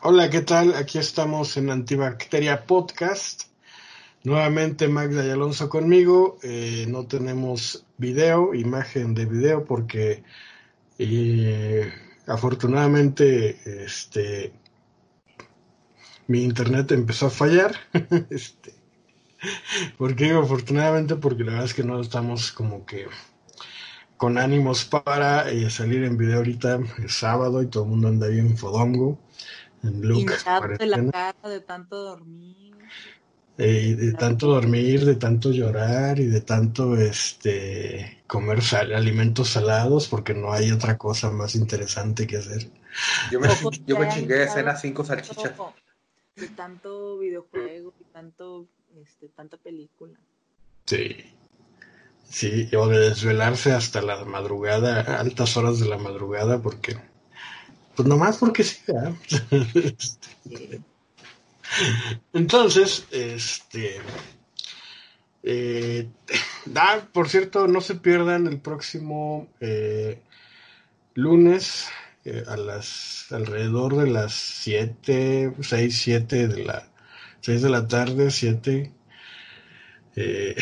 Hola, ¿qué tal? Aquí estamos en Antibacteria Podcast. Nuevamente Magda y Alonso conmigo. Eh, no tenemos video, imagen de video, porque eh, afortunadamente este, mi internet empezó a fallar. este, ¿Por qué digo afortunadamente? Porque la verdad es que no estamos como que con ánimos para eh, salir en video ahorita. Es sábado y todo el mundo anda bien fodongo. Look, de la cara de tanto dormir. Eh, de tanto dormir, de tanto llorar y de tanto este comer alimentos salados porque no hay otra cosa más interesante que hacer. Yo me, yo me chingué de cena cinco salchichas. De tanto videojuego y tanto, este, tanta película. Sí. Sí, o de desvelarse hasta la madrugada, altas horas de la madrugada, porque, pues nomás porque sí, Entonces, este, eh, por cierto, no se pierdan el próximo eh, lunes eh, a las alrededor de las 7, 6, 7 de la 6 de la tarde, 7 eh,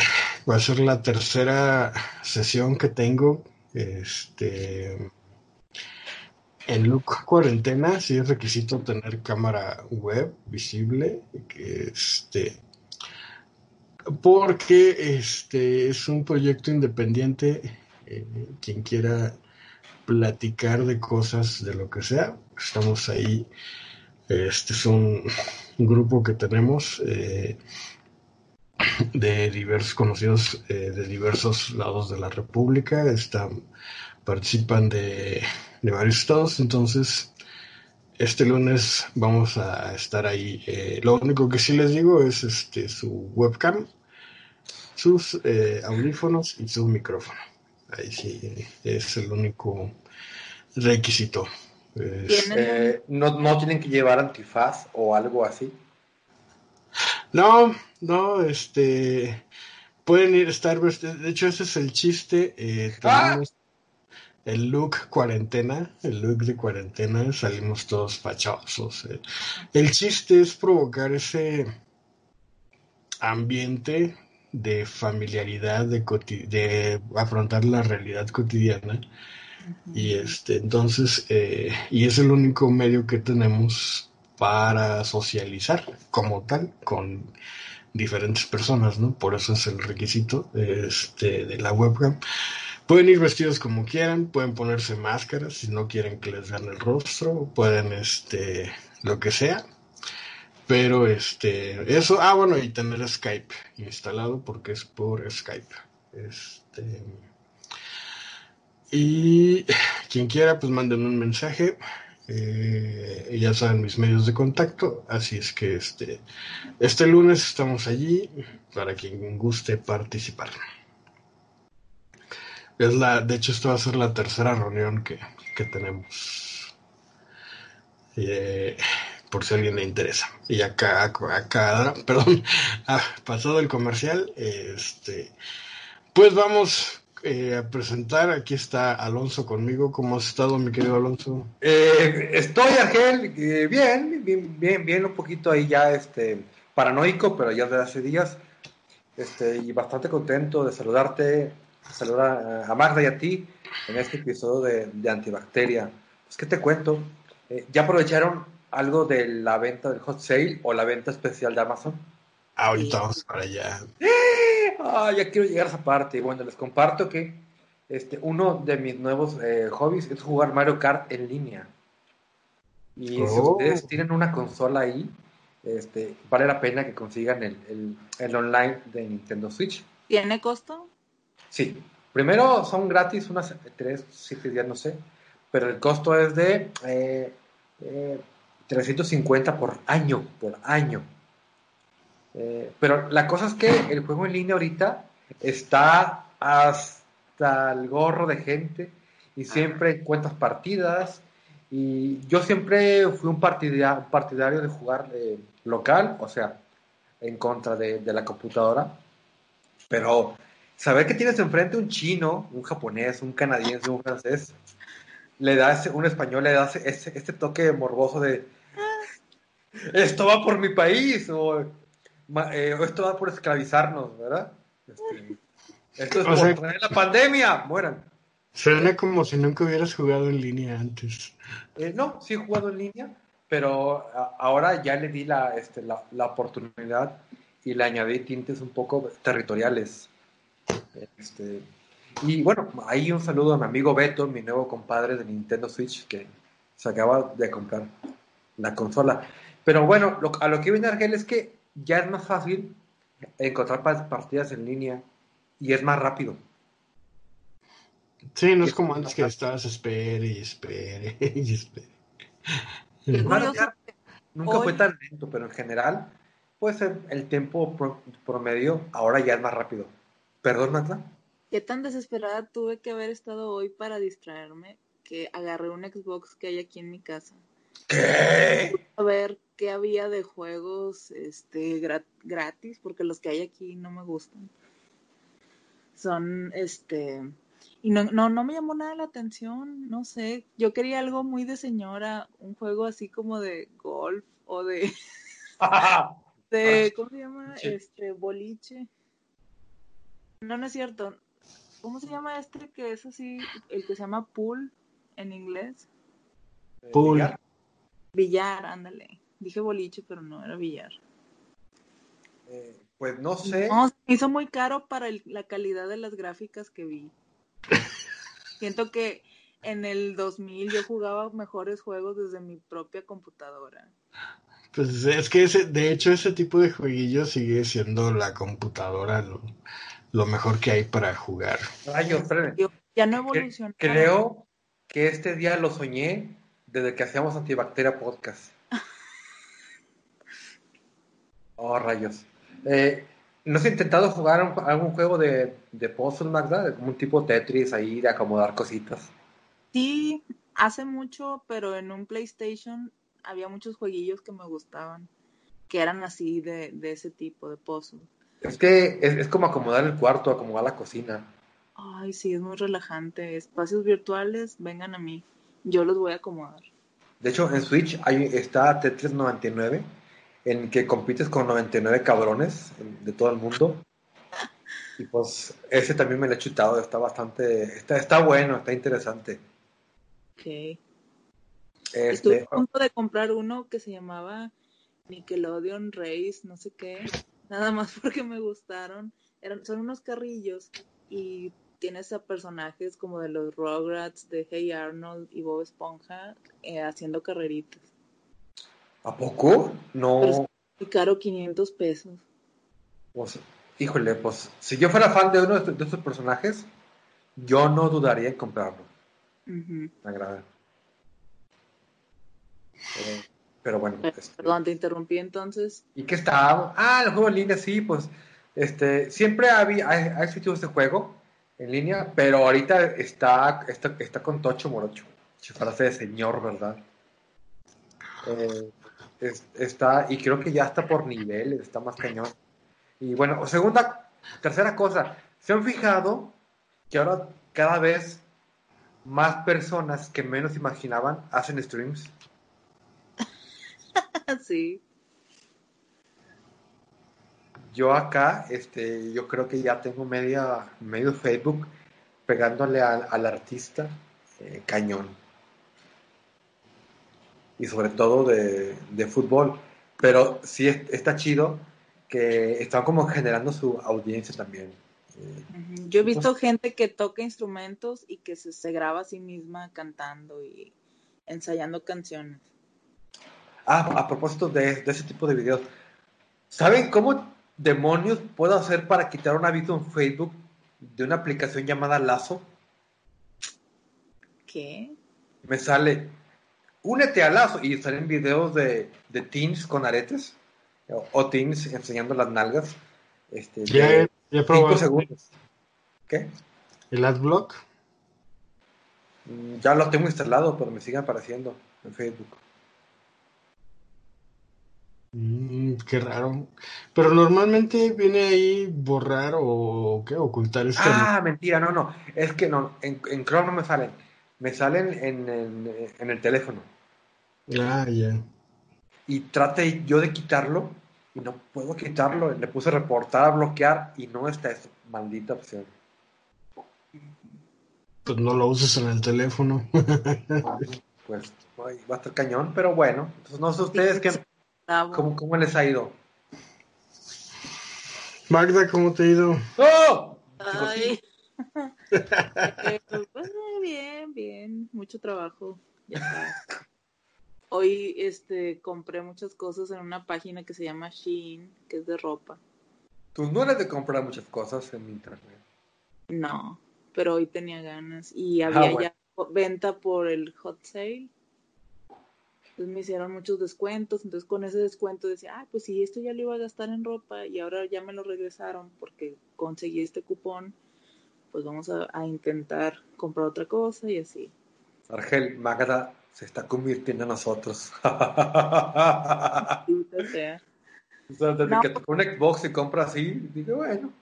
va a ser la tercera sesión que tengo este, en Look Cuarentena. Sí es requisito tener cámara web visible. Este, porque este es un proyecto independiente. Eh, quien quiera platicar de cosas, de lo que sea, estamos ahí. Este es un, grupo que tenemos. Eh, de diversos conocidos eh, de diversos lados de la República, están, participan de, varios estados, entonces este lunes vamos a estar ahí. Eh, lo único que sí les digo es este su webcam, sus eh, audífonos y su micrófono. Ahí sí es el único requisito. ¿no, ¿No tienen que llevar antifaz o algo así? No, no, este, pueden ir a estar, de hecho ese es el chiste, eh, tenemos el look cuarentena, el look de cuarentena, salimos todos fachosos. Eh. El chiste es provocar ese ambiente de familiaridad, de, de afrontar la realidad cotidiana. Y este, entonces, eh, y es el único medio que tenemos para socializar como tal con diferentes personas, ¿no? Por eso es el requisito este, de la webcam. Pueden ir vestidos como quieran, pueden ponerse máscaras si no quieren que les vean el rostro, pueden, este, lo que sea. Pero, este, eso, ah, bueno, y tener Skype instalado porque es por Skype. Este, y quien quiera, pues manden un mensaje eh, ya saben mis medios de contacto, así es que este, este lunes estamos allí para quien guste participar. Es la, de hecho, esto va a ser la tercera reunión que, tenemos. Eh, por si a alguien le interesa. Y acá, acá, perdón, ah, pasado el comercial, este, pues vamos eh, a presentar. Aquí está Alonso conmigo. ¿Cómo has estado, mi querido Alonso? Eh, estoy, Argel, eh, bien, bien, bien, bien, un poquito ahí ya este, paranoico, pero ya desde hace días. Este, y bastante contento de saludarte, saludar a Magda y a ti en este episodio de, Antibacteria. Pues, ¿qué te cuento? ¿Ya aprovecharon algo de la venta del hot sale o la venta especial de Amazon? Ahorita vamos para allá. Ah, ya quiero llegar a esa parte. Bueno, les comparto que este, uno de mis nuevos eh, hobbies es jugar Mario Kart en línea. Y si oh. ustedes tienen una consola ahí, este, vale la pena que consigan el, el, online de Nintendo Switch. ¿Tiene costo? Sí. Primero son gratis unas 3, 7 días, no sé. Pero el costo es de eh, 350 eh, por año, por año. Eh, pero la cosa es que el juego en línea ahorita está hasta el gorro de gente y siempre cuentas partidas. Y yo siempre fui un partidario de jugar eh, local, o sea, en contra de, la computadora. Pero saber que tienes enfrente un chino, un japonés, un canadiense, un francés, le da un español le da ese, este toque morboso de esto va por mi país, o, eh, esto va por esclavizarnos, ¿verdad? Este, esto es por sea- traer la pandemia, mueran. Suena como si nunca hubieras jugado en línea antes. Eh, no, sí he jugado en línea, pero a- ahora ya le di la, este, la, la oportunidad y le añadí tintes un poco territoriales. Este, y bueno, ahí un saludo a mi amigo Beto, mi nuevo compadre de Nintendo Switch, que se acaba de comprar la consola. Pero bueno, lo- a lo que viene Argel es que ya es más fácil encontrar pa- partidas en línea y es más rápido. Sí, no es como antes que estabas espere y espere y espere. Bueno, ya Nunca Hoy- fue tan lento, pero en general, pues el, el tiempo pro- promedio ahora ya es más rápido. ¿Perdón, Magda? Qué tan desesperada tuve que haber estado hoy para distraerme que agarré un Xbox que hay aquí en mi casa. ¿Qué? A ver qué había de juegos este gra- gratis, porque los que hay aquí no me gustan. Son este y no, no, no me llamó nada la atención, no sé. Yo quería algo muy de señora, un juego así como de golf o de, de ¿cómo se llama? Este, boliche. No, no es cierto. ¿Cómo se llama este que es así, el que se llama pool en inglés? Pool. ¿Ya? Billar, ándale. Dije boliche, pero no era billar. Eh, pues no sé. No, se hizo muy caro para el- la calidad de las gráficas que vi. Siento que en el 2000 yo jugaba mejores juegos desde mi propia computadora. Pues es que ese, de hecho ese tipo de jueguillos sigue siendo la computadora lo, lo mejor que hay para jugar. Rayos, ya no evolucionó. Creo que este día lo soñé desde que hacíamos Antibacteria Podcast. Oh, rayos. Eh, ¿No has intentado jugar un- algún juego de, de puzzle, Magda? De como un tipo Tetris ahí, de acomodar cositas. Sí, hace mucho, pero en un PlayStation había muchos jueguillos que me gustaban, que eran así de, de ese tipo, de puzzle. Es que es, es como acomodar el cuarto, acomodar la cocina. Ay, sí, es muy relajante. Espacios virtuales, vengan a mí. Yo los voy a acomodar. De hecho, en Switch hay, está Tetris 99, en que compites con 99 cabrones de todo el mundo. Y pues ese también me lo he chutado, está bastante, está, está bueno, está interesante. Ok. Este, Estuve a punto de comprar uno que se llamaba Nickelodeon Race, no sé qué, nada más porque me gustaron. Eran, son unos carrillos y tienes a personajes como de los Rugrats, de Hey Arnold y Bob Esponja eh, haciendo carreritas. ¿A poco? No, Pero- Muy caro, 500 pesos. pues, híjole, pues si yo fuera fan de uno de estos, de estos personajes, yo no dudaría en comprarlo. Me agrada. Eh, pero bueno, este, Perdón, te interrumpí entonces. ¿Y qué está? Ah, el juego en línea, sí, pues este, siempre había, ha, ha existido este juego en línea, pero ahorita está, está, está con Tocho Morocho. Frase de señor, ¿verdad? Eh, es- está, y creo que ya está por niveles, está más cañón. Y bueno, segunda, tercera cosa, ¿se han fijado que ahora cada vez más personas que menos imaginaban hacen streams? sí. Yo acá, este, yo creo que ya tengo media, medio Facebook pegándole al, al artista eh, cañón. Y sobre todo de, de fútbol. Pero sí es- está chido que están como generando su audiencia también. Yo he visto gente que toca instrumentos y que se, se graba a sí misma cantando y ensayando canciones. Ah, a propósito de, de ese tipo de videos. ¿Saben cómo demonios puedo hacer para quitar un aviso en Facebook de una aplicación llamada Lazo? ¿Qué? me sale, únete a Lazo y salen videos de, de teens con aretes o, o teens enseñando las nalgas. Este, Ya, de ya cinco segundos. ¿Qué? el adblock. Mm, Ya lo tengo instalado, pero me sigue apareciendo en Facebook. Mm, qué raro. Pero normalmente viene ahí borrar o ¿qué? ocultar este. Ah, mentira, no, no. Es que no, en, en Chrome no me salen. Me salen en, en- en el teléfono. Ah, ya. y trate yo de quitarlo y no puedo quitarlo. Le puse reportar a bloquear y no está esa maldita opción. Pues no lo uses en el teléfono. pues ay, va a estar cañón, pero bueno. Entonces, no sé ustedes qué, cómo, cómo les ha ido. Magda, ¿cómo te ha ido? ¡Oh! Ay. Pues, eh, bien, bien, mucho trabajo. Ya. Hoy este compré muchas cosas en una página que se llama Shein, que es de ropa. Tú no eres de comprar muchas cosas en internet. No, pero hoy tenía ganas y Ah, había bueno. ya venta por el hot sale. Entonces me hicieron muchos descuentos, entonces con ese descuento decía, ah, pues sí, esto ya lo iba a gastar en ropa y ahora ya me lo regresaron porque conseguí este cupón, pues vamos a, a intentar comprar otra cosa y así. Argel, Magda se está convirtiendo en nosotros. Sea. O sea, desde No. que tocó un Xbox y compra así, dije, bueno,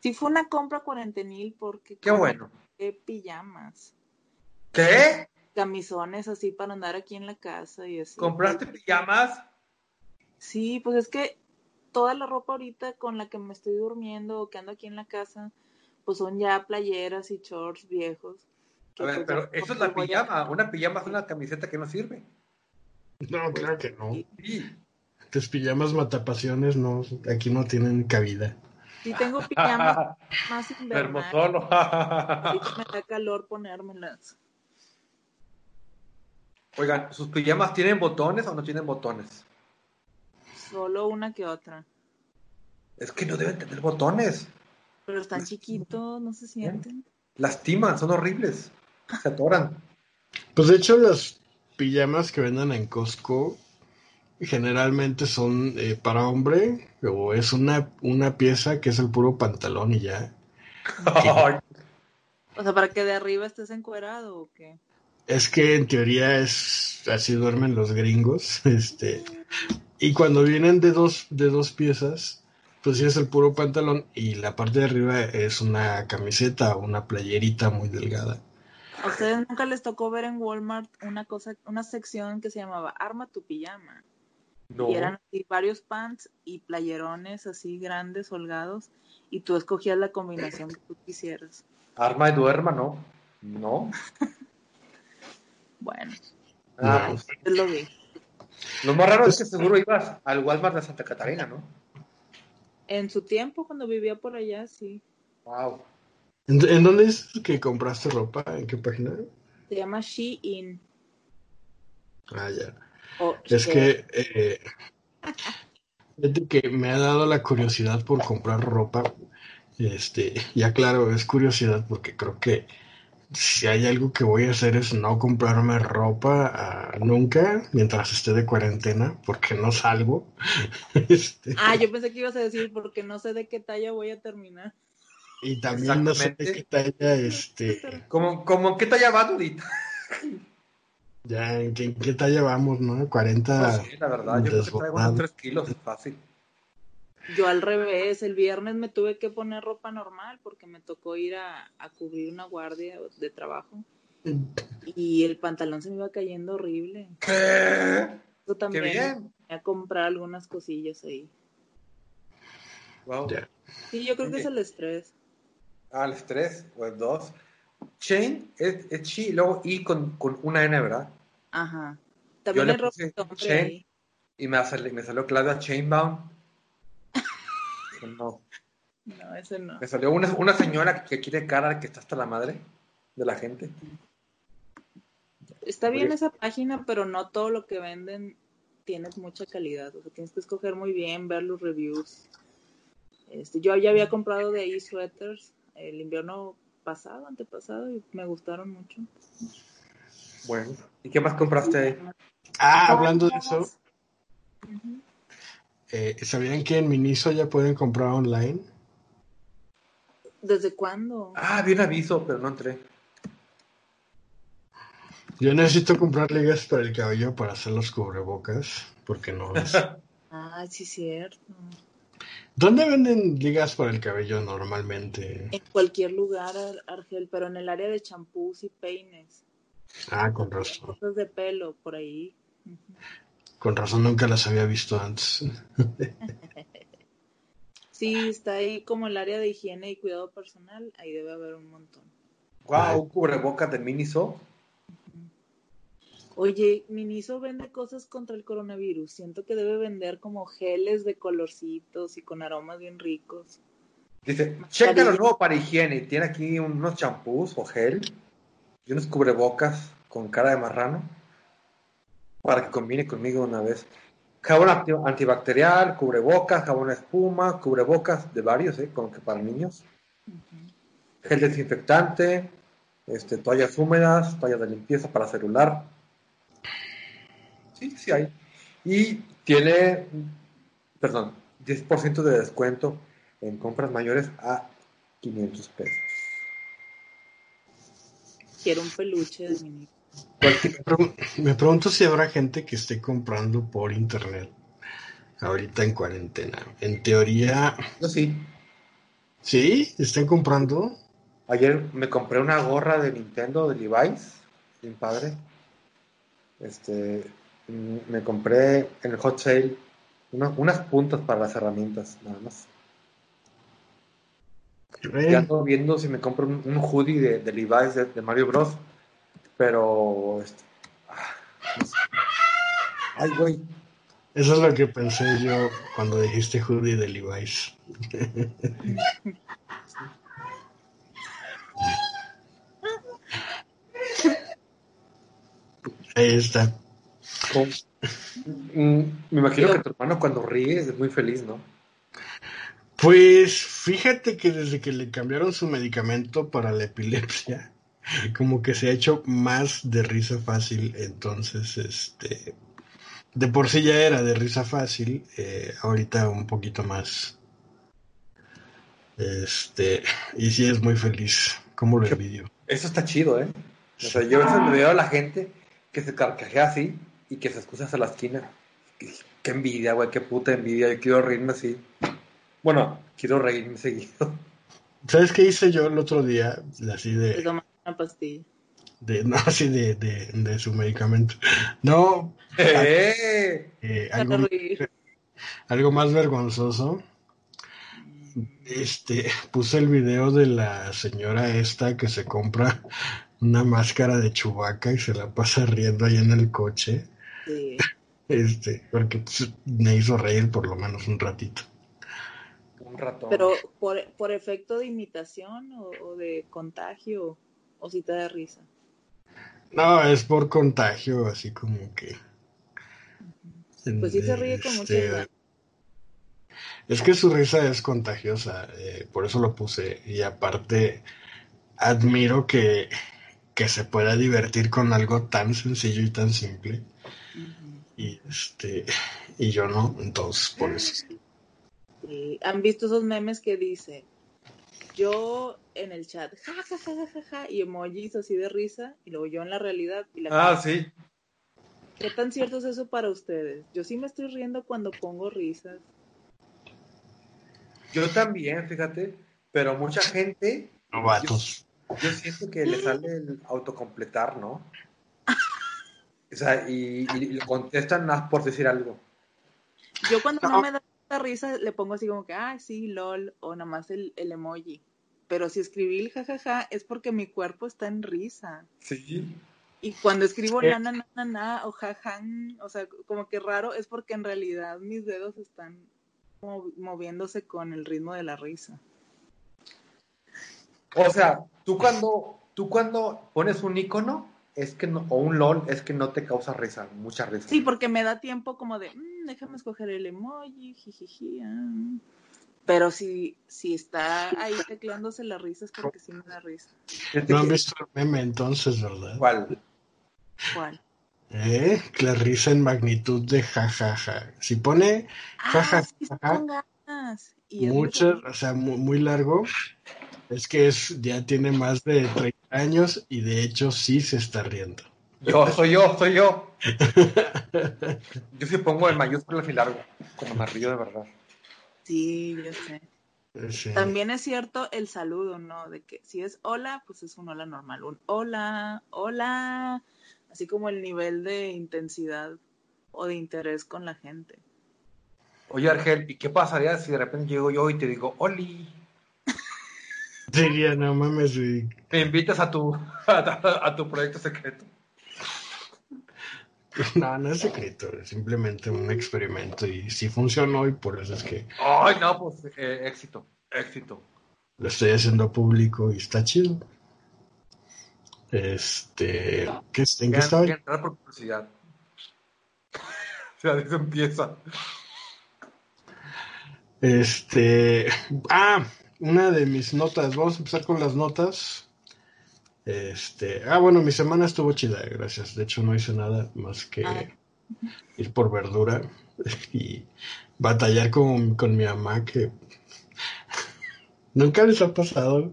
Sí fue una compra cuarentenil porque qué bueno. compré pijamas, ¿Qué? Camisones así para andar aquí en la casa y así. ¿Compraste pijamas? Sí, pues es que toda la ropa ahorita con la que me estoy durmiendo o que ando aquí en la casa, pues son ya playeras y shorts viejos. A ver, pues pero ya eso es la a- pijama. Una pijama es una camiseta que no sirve. No, claro que no. Sí. Tus pijamas matapasiones no, aquí no tienen cabida. Sí tengo pijamas más invernales. Hermosolo. Me da calor ponérmelas. Oigan, ¿sus pijamas tienen botones o no tienen botones? Solo una que otra. Es que no deben tener botones. Pero están chiquitos, no se sienten. Lastiman, son horribles. Se atoran. Pues de hecho las pijamas que venden en Costco generalmente son eh, para hombre o es una, una pieza que es el puro pantalón y ya. O sea, para que de arriba estés encuerado o qué. Es que en teoría es así duermen los gringos, este, y cuando vienen de dos de dos piezas, pues sí es el puro pantalón y la parte de arriba es una camiseta o una playerita muy delgada. ¿A ustedes nunca les tocó ver en Walmart una cosa, una sección que se llamaba Arma tu pijama? no. Y eran así varios pants y playerones así grandes, holgados, y tú escogías la combinación que tú quisieras. Arma y duerma, no. No. Bueno, Ah, pues, yo lo vi. lo más raro es que seguro ibas al Walmart de Santa Catarina, ¿no? En su tiempo, cuando vivía por allá, sí. Wow. ¿En, en dónde es que compraste ropa? ¿En qué página? Se llama Shein. Ah, ya. O Es que, eh, que me ha dado la curiosidad por comprar ropa. Este, ya claro, es curiosidad porque creo que si hay algo que voy a hacer es no comprarme ropa ah, nunca mientras esté de cuarentena porque no salgo. Este, Ah, yo pensé que ibas a decir porque no sé de qué talla voy a terminar. y también no sé de qué talla, este, ¿Cómo, cómo qué talla vas ahorita? ya en qué, en qué talla vamos, ¿no? 40 No sé, la verdad, yo creo que traigo desbordado. unos 3 kilos, es fácil. Yo al revés, el viernes me tuve que poner ropa normal porque me tocó ir a, a cubrir una guardia de trabajo y el pantalón se me iba cayendo horrible. ¿Qué? Yo ¡Qué también bien! voy a comprar algunas cosillas ahí. Wow. Sí, yo creo que es el estrés. Ah, el 3 o el 2. Chain es, es chi y luego I con, con una N, ¿verdad? Ajá. Yo También le hay ropa puse Chain y me, salió, me salió Claudia Chainbound. No. No, ese no. Me salió una, una señora que quiere cara que está hasta la madre de la gente. Está bien Oye. esa página, pero no todo lo que venden tiene mucha calidad. O sea, tienes que escoger muy bien, ver los reviews. Este, yo ya había comprado de ahí suéteres el invierno pasado, antepasado, y me gustaron mucho. Bueno. ¿Y qué más compraste ahí? Ah, hablando de eso. Eh, ¿sabían que en Miniso ya pueden comprar online? ¿Desde cuándo? Ah, vi un aviso, pero no entré. Yo necesito comprar ligas para el cabello para hacer los cubrebocas, porque no es... Ah, sí, cierto. ¿Dónde venden ligas para el cabello normalmente? En cualquier lugar, Ar- Argel, pero en el área de champús y peines. Ah, con razón. Cosas de pelo, por ahí. Con razón nunca las había visto antes. Sí, está ahí como el área de higiene y cuidado personal, ahí debe haber un montón. Wow, un cubrebocas de Miniso. Oye, Miniso vende cosas contra el coronavirus. Siento que debe vender como geles de colorcitos y con aromas bien ricos. Dice, checa lo nuevo para higiene. Tiene aquí unos champús o gel y unos cubrebocas con cara de marrano para que combine conmigo una vez. Jabón anti- antibacterial, cubrebocas, jabón espuma, cubrebocas de varios, ¿eh? Como que para niños. Gel desinfectante, este, toallas húmedas, toallas de limpieza para celular. Sí, sí hay. Y tiene, perdón, 10% de descuento en compras mayores a 500 pesos. Quiero un peluche de Miniso. Me pregun- Me pregunto si habrá gente que esté comprando por internet ahorita en cuarentena. En teoría, Yo sí. ¿sí? ¿Están comprando? Ayer me compré una gorra de Nintendo de Levi's, bien padre. Este, me compré en el hot sale una- unas puntas para las herramientas, nada más. Ya ando viendo si me compro un, un hoodie de, de Levi's de, de Mario Bros. Pero, este, ah, ay, güey, Eso es lo que pensé yo cuando dijiste hoodie de Levi's. Ahí está. Mm, me imagino que tu hermano cuando ríe es muy feliz, ¿no? Pues fíjate que desde que le cambiaron su medicamento para la epilepsia, como que se ha hecho más de risa fácil, entonces, este, de por sí ya era de risa fácil, eh, ahorita un poquito más. Este, y sí es muy feliz, como lo envidio. Eso está chido, ¿eh? O sea, yo a veces me veo a la gente que se carcajea así y que se excusa hasta la esquina. Qué envidia, güey, qué puta envidia. Yo quiero reírme así. Bueno, quiero reírme seguido. ¿Sabes qué hice yo el otro día? Así de, una pastilla. de no, así de, de, de su medicamento. No, ¡Eh! eh, algo, algo más vergonzoso. Este, puse el video de la señora esta que se compra una máscara de chubaca y se la pasa riendo ahí en el coche. Sí. Este, porque pues, me hizo reír por lo menos un ratito. Un ratón. Pero por, por efecto de imitación o, o de contagio o si te da risa. No, es por contagio, así como que. Pues sí se ríe con mucha Este. Es que su risa es contagiosa, eh, por eso lo puse. Y aparte, admiro que, que se pueda divertir con algo tan sencillo y tan simple. Y este, y yo no, entonces por eso. Sí. ¿Han visto esos memes que dice yo en el chat, ja, ja, ja, ja, ja, ja, y emojis así de risa, y luego yo en la realidad? Y la Ah, sí. ¿Qué tan cierto es eso para ustedes? Yo sí me estoy riendo cuando pongo risas. Yo también, fíjate. Pero mucha gente, Novatos. yo siento que le sale el autocompletar, ¿no? O sea, y, y lo contestan más por decir algo. Yo cuando no, No. me da risa le pongo así como que, ah, sí, lol, o nada más el, el emoji. Pero si escribí el jajaja es porque mi cuerpo está en risa. Sí. Y cuando escribo Sí. na, na, na, na, o jajan, o sea, como que raro, es porque en realidad mis dedos están mo- moviéndose con el ritmo de la risa. O sea, tú cuando, tú cuando pones un icono, es que no, o un LOL, es que no te causa risa, mucha risa. Sí, porque me da tiempo como de, "Mm, déjame escoger el emoji, jijiji. ah". Pero si, si está ahí tecleándose la risa es porque sí me da risa. No han visto el meme entonces, ¿verdad? ¿Cuál? ¿Cuál? ¿Eh? La risa en magnitud de jajaja. Si pone Ah, jajaja, sí, es muy muchas, o sea, mu- muy, largo, es que es, ya tiene más de 30 años y de hecho sí se está riendo. Yo, soy yo, soy yo. Yo sí pongo en mayúsculas y largo, como me río de verdad. Sí, yo sé. Sí. También es cierto el saludo, ¿no? De que si es hola, pues es un hola normal. Un hola, hola. Así como el nivel de intensidad o de interés con la gente. Oye, Argel, ¿y qué pasaría si de repente llego yo y te digo, Oli? Diría, no mames, güey. Te invitas a tu, a, tu proyecto secreto. No, no es secreto, es simplemente un experimento y sí funcionó y por eso es que Ay, no, pues eh, éxito, éxito. lo estoy haciendo público y está chido. Este, ¿qué, ¿en qué estaba? entrar por curiosidad. O sea, eso empieza. Este, ah, una de mis notas, vamos a empezar con las notas. Este, ah, bueno, mi semana estuvo chida, gracias. De hecho, no hice nada más que Ah. ir por verdura y batallar con, con mi mamá que nunca les ha pasado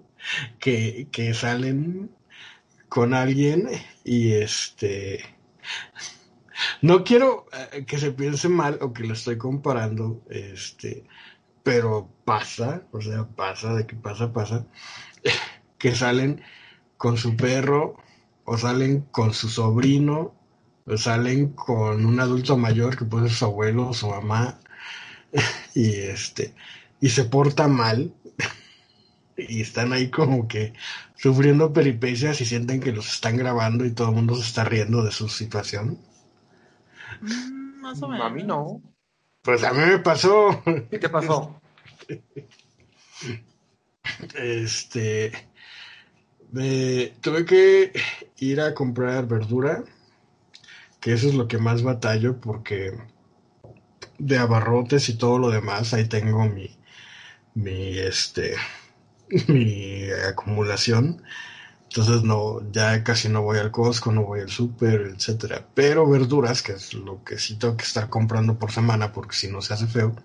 que, que salen con alguien y este no quiero eh, que se piense mal o que lo estoy comparando, este, pero pasa, o sea, pasa de que pasa, pasa, que salen con su perro o salen con su sobrino o salen con un adulto mayor que puede ser su abuelo o su mamá y este y se porta mal y están ahí como que sufriendo peripecias y sienten que los están grabando y todo el mundo se está riendo de su situación. Mm, más o menos. A mí no. Pues a mí me pasó. ¿Qué te pasó? Este. me- tuve que ir a comprar verdura. Que eso es lo que más batallo porque de abarrotes y todo lo demás, ahí tengo mi, mi, este, mi acumulación. Entonces no, ya casi no voy al Costco, no voy al súper, etcétera. Pero verduras, que es lo que sí tengo que estar comprando por semana, porque si no se hace feo.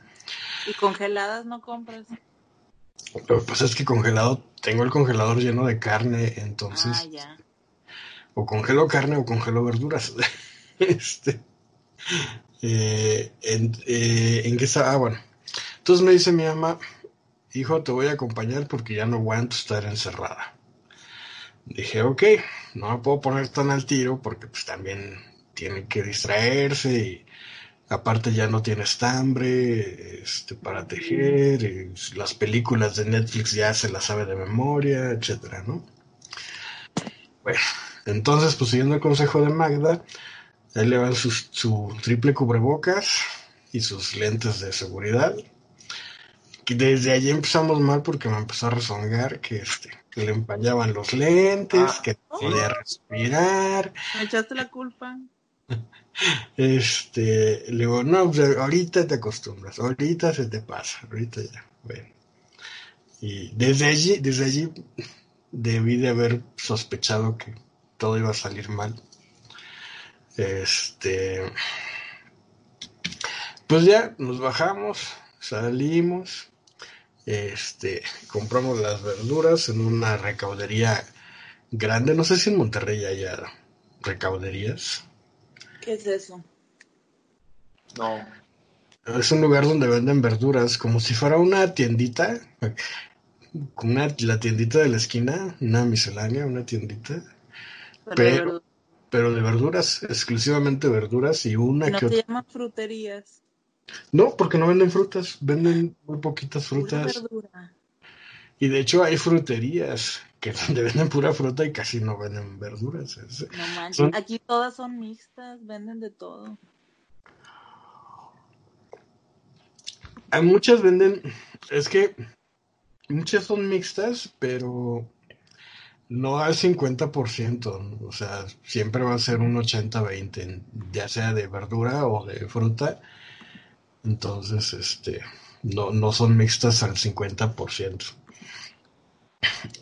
Y congeladas no compras. Lo que pasa es que congelado, tengo el congelador lleno de carne, entonces, Ah, ya. o congelo carne o congelo verduras. este, eh, en, eh, ¿en qué está? Ah, bueno. Entonces me dice mi mamá, hijo, te voy a acompañar porque ya no aguanto estar encerrada. Dije, ok, no me puedo poner tan al tiro porque pues también tiene que distraerse y aparte ya no tiene estambre este, para tejer, las películas de Netflix ya se las sabe de memoria, etcétera, ¿no? Bueno, entonces, pues siguiendo el consejo de Magda, él le van sus- su triple cubrebocas y sus lentes de seguridad. Desde allí empezamos mal porque me empezó a rezongar que este que le empañaban los lentes, Ah, que no podía respirar. ¿Me echaste la culpa? Este, le digo, no, pues, ahorita te acostumbras, ahorita se te pasa, ahorita ya, bueno. Y desde allí, desde allí debí de haber sospechado que todo iba a salir mal. Este, pues ya nos bajamos, salimos, este, compramos las verduras en una recaudería grande, no sé si en Monterrey haya recauderías. ¿Qué es eso? No. Es un lugar donde venden verduras, como si fuera una tiendita, una, la tiendita de la esquina, una miscelánea, una tiendita, Pero, Pero- de pero de verduras, exclusivamente verduras y una verdad. que no se otra. llaman fruterías. No, porque no venden frutas, venden muy poquitas frutas. Y de hecho hay fruterías que donde venden pura fruta y casi no venden verduras. No manches. Son- Aquí todas son mixtas, venden de todo. Hay muchas venden, es que muchas son mixtas, pero no al 50%, ¿no? o sea, siempre va a ser un 80-20, ya sea de verdura o de fruta. Entonces, este, no, no son mixtas al 50%.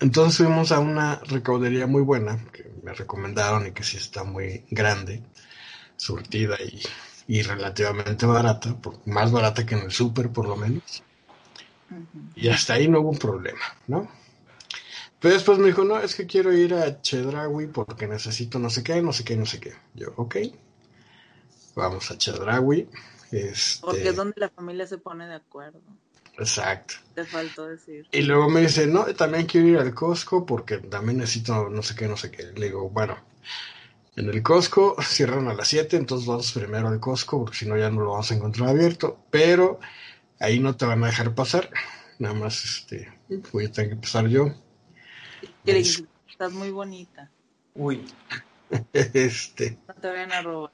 Entonces fuimos a una recaudería muy buena, que me recomendaron y que sí está muy grande, surtida y, y relativamente barata, más barata que en el súper por lo menos. Y hasta ahí no hubo un problema, ¿no? Pero después me dijo, no, es que quiero ir a Chedraui porque necesito no sé qué, no sé qué, no sé qué. Yo, ok, vamos a Chedraui. Este, Porque es donde la familia se pone de acuerdo. Exacto. Te faltó decir. Y luego me dice, no, también quiero ir al Costco porque también necesito no sé qué, no sé qué. Le digo, bueno, en el Costco, cierran a las 7, entonces vamos primero al Costco, porque si no ya no lo vamos a encontrar abierto, pero ahí no te van a dejar pasar, nada más este, voy a tener que pasar yo. Gris, estás muy bonita. Uy, Este, No te vayan a robar.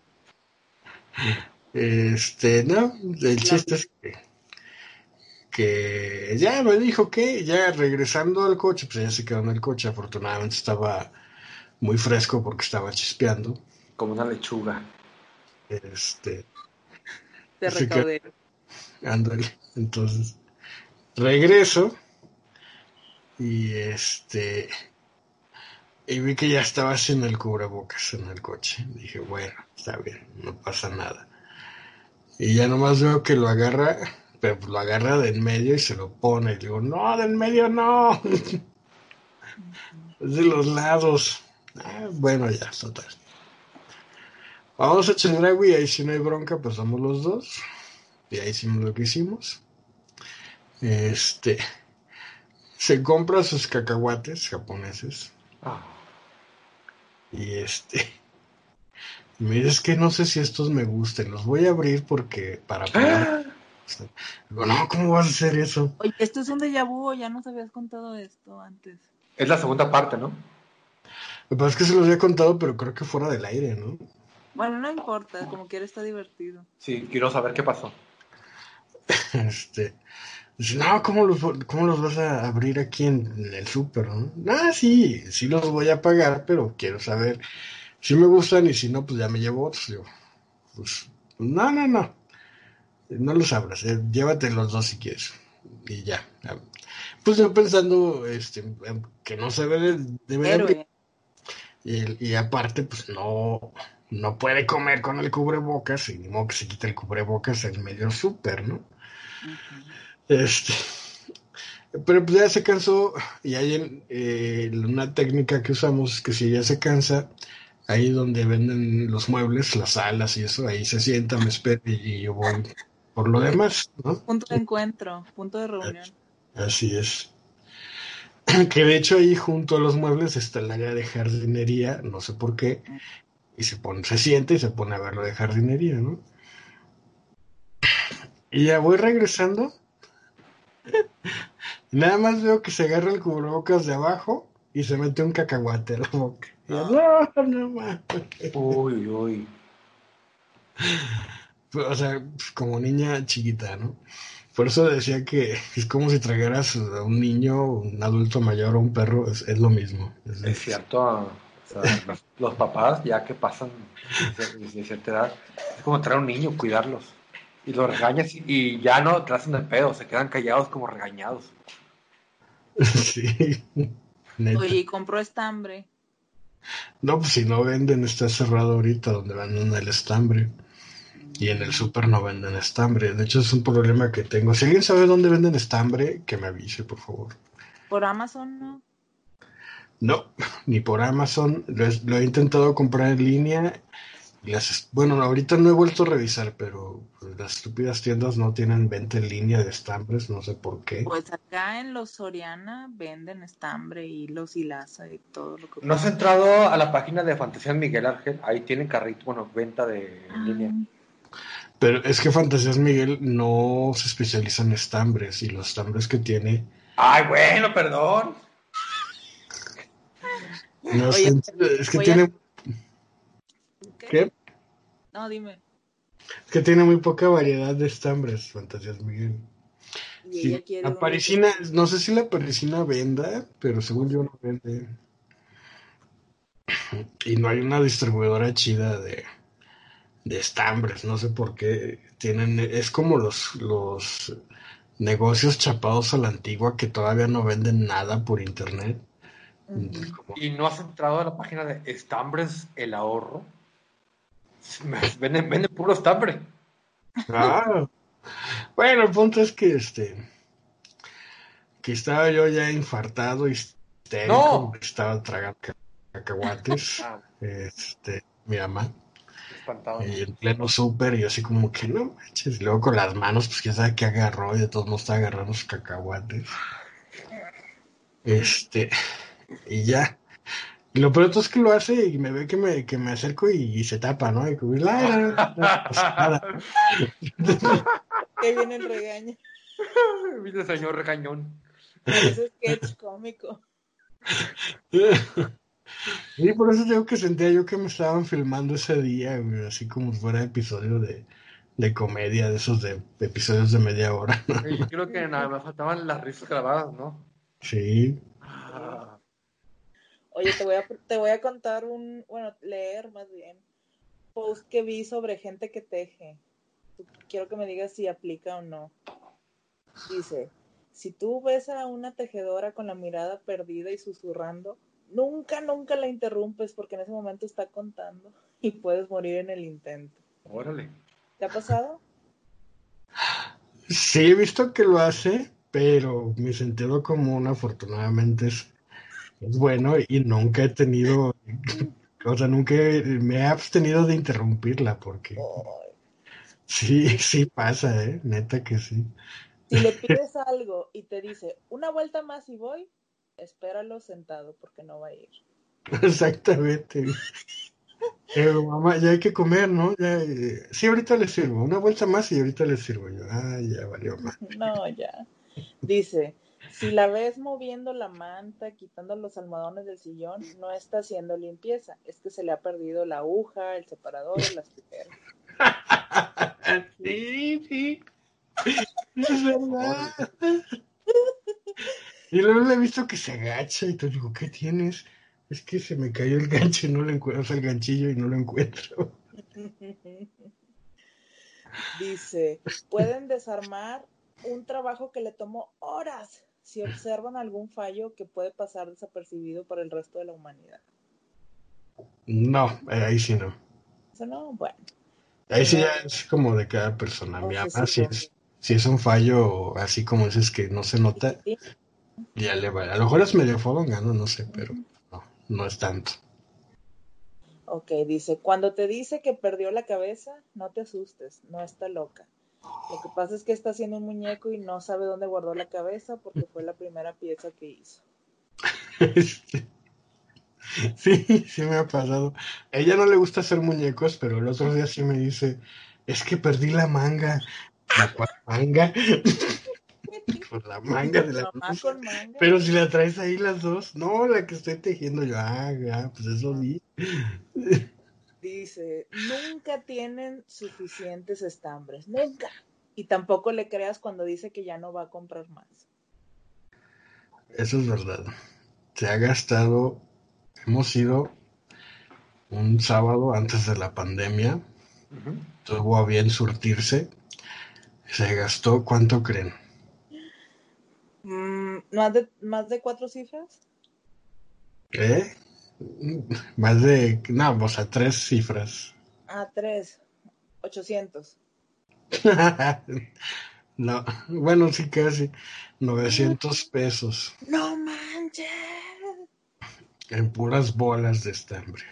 este, no, el chiste es que, que ya me dijo que ya regresando al coche, pues ya se quedó en el coche, afortunadamente estaba muy fresco porque estaba chispeando. como una lechuga. Este, Te recaudé. ándale. Entonces, regreso y este, y vi que ya estaba sin el cubrebocas en el coche. Dije, bueno, está bien, no pasa nada. Y ya nomás veo que lo agarra, pero pues lo agarra de en medio y se lo pone. Y digo, no, de en medio no. es de los lados. Ah, bueno, ya, total. Vamos a y ahí si no hay bronca, pues somos los dos. Y ahí hicimos lo que hicimos. Este. Se compra sus cacahuates japoneses. Ah, Y este. Dice, es que no sé si estos me gusten. Los voy a abrir porque. Para probar. Digo, no, ¿cómo vas a hacer eso? Oye, esto es un déjà vu, ya nos habías contado esto antes. Es la segunda parte, ¿no? Lo que pasa es que se los había contado, pero creo que fuera del aire, ¿no? Bueno, no importa, como quiera está divertido. Sí, quiero saber qué pasó. Este. Dice, no, ¿cómo los, ¿cómo los vas a abrir aquí en, en el súper? ¿no? Ah, sí, sí los voy a pagar, pero quiero saber si me gustan y si no, pues ya me llevo otros. Digo, pues, no, no, no. No los abras, eh, llévate los dos si quieres. Y ya. Pues yo pensando este, que no se debe de. Y, y aparte, pues no, no puede comer con el cubrebocas, y ni modo que se quite el cubrebocas en medio súper, ¿no? Este, pero pues ya se cansó y hay en, eh, una técnica que usamos que si ya se cansa, ahí donde venden los muebles, las salas y eso, ahí se sienta, me espera y yo voy por lo demás, ¿no? Punto de encuentro, punto de reunión. Así es. Que de hecho ahí junto a los muebles está el área de jardinería, no sé por qué, y se pone, se sienta y se pone a ver lo de jardinería, ¿no? Y ya voy regresando. Nada más veo que se agarra el cubrebocas de abajo y se mete un cacahuate a la boca. Yo, no, no mames. Uy, uy. O sea, pues, como niña chiquita, ¿no? Por eso decía que es como si tragaras a un niño, un adulto mayor o un perro, es, es lo mismo. Es, Es cierto. o sea, los, los papás, ya que pasan de, de cierta edad, es como traer a un niño, cuidarlos. Y los regañas y, y ya no te hacen de pedo, se quedan callados como regañados. Sí. Neta. Oye, y compró estambre. No, pues si no venden, está cerrado ahorita donde venden el estambre. Y en el súper no venden estambre. De hecho, es un problema que tengo. Si alguien sabe dónde venden estambre, que me avise, por favor. Por Amazon, ¿no? No, ni por Amazon. Lo he, lo he intentado comprar en línea. y Las, bueno, ahorita no he vuelto a revisar, pero las estúpidas tiendas no tienen venta en línea de estambres, no sé por qué. Pues acá en los Soriana venden estambre, hilos, hilaza y todo lo que ¿No has entrado a la página de Fantasías Miguel Ángel? Ahí tienen carrito, bueno, venta de en línea. Pero es que Fantasías Miguel no se especializa en estambres y los estambres que tiene Ay, bueno, perdón. no Oye, sé, es que voy a- tiene ¿Qué? ¿qué? No, dime. Es que tiene muy poca variedad de estambres, Fantasías Miguel. Y Sí, ella quiere la parisina, no sé si la parisina venda, pero según yo no vende. Y no hay una distribuidora chida de, de estambres, no sé por qué. Tienen, es como los, los negocios chapados a la antigua que todavía no venden nada por internet. ¿Y no has entrado a la página de Estambres El Ahorro? Venden, venden puro estambre. Ah, bueno, el punto es que este que estaba yo ya infartado y histérico, ¡No! porque estaba tragando ca- cacahuates, Ah, este, mi mamá, espantado. y en pleno súper, y yo así como que no manches, y luego con las manos, pues quién sabe qué agarró, y de todos modos estaba agarrando sus cacahuates. Este, y ya, lo peor es que lo hace y me ve que me, que me acerco y, se tapa, ¿no? Y como, la, la, que viene el regaño. Viene el señor regañón. Ese sketch cómico. Y por eso tengo que sentía yo que me estaban filmando ese día, así como si fuera episodio de, de comedia, de esos de episodios de media hora. Yo creo que nada, me faltaban las risas grabadas, ¿no? Sí. Ah, Oye, te voy a, te voy a contar un, bueno, leer más bien, post que vi sobre gente que teje. Quiero que me digas si aplica o no. Dice, si tú ves a una tejedora con la mirada perdida y susurrando, nunca, nunca la interrumpes porque en ese momento está contando y puedes morir en el intento. órale. ¿Te ha pasado? Sí, he visto que lo hace, pero mi sentido común afortunadamente es, es bueno y nunca he tenido, o sea, nunca me he abstenido de interrumpirla porque sí, sí pasa, ¿eh? Neta que sí. Si le pides algo y te dice, una vuelta más y voy, espéralo sentado porque no va a ir. Exactamente. Pero mamá, ya hay que comer, ¿no? Ya, eh, sí, ahorita le sirvo. Una vuelta más y ahorita le sirvo yo. Ah, ya valió más. No, ya. Dice, si la ves moviendo la manta, quitando los almohadones del sillón, no está haciendo limpieza. Es que se le ha perdido la aguja, el separador, las tijeras. Sí, sí. Es verdad. Y luego le he visto que se agacha y te digo, ¿qué tienes? Es que se me cayó el gancho y no lo encuentro, o sea, el ganchillo y no lo encuentro. Dice, pueden desarmar un trabajo que le tomó horas si observan algún fallo que puede pasar desapercibido para el resto de la humanidad. No, eh, ahí sí no. Eso no, bueno. Ahí sí ya es como de cada persona. Mi mamá, sí, si es, si es un fallo así como dices que no se nota, ya le va. A lo mejor es medio fodonga, ¿no? No sé, pero no, no es tanto. Ok, dice, cuando te dice que perdió la cabeza, no te asustes, no está loca. Lo que pasa es que está haciendo un muñeco y no sabe dónde guardó la cabeza porque fue la primera pieza que hizo. Sí, sí me ha pasado. A ella no le gusta hacer muñecos, pero el otro día sí me dice, es que perdí la manga. ¿La cual manga? Pues la manga de la blusa. Pero si la traes ahí las dos, no, la que estoy tejiendo yo, ah, ya, pues eso vi. Dice, nunca tienen suficientes estambres, nunca. Y tampoco le creas cuando dice que ya no va a comprar más. Eso es verdad. Se ha gastado, hemos ido un sábado antes de la pandemia, tuvo a bien surtirse, se gastó, ¿cuánto creen? Mm, ¿más, de, ¿Más de cuatro cifras? ¿Eh? Más de, no, o sea, tres cifras. Ah, tres. 800. No, bueno, sí, casi. 900 pesos ¡No manches! en puras bolas de estambre.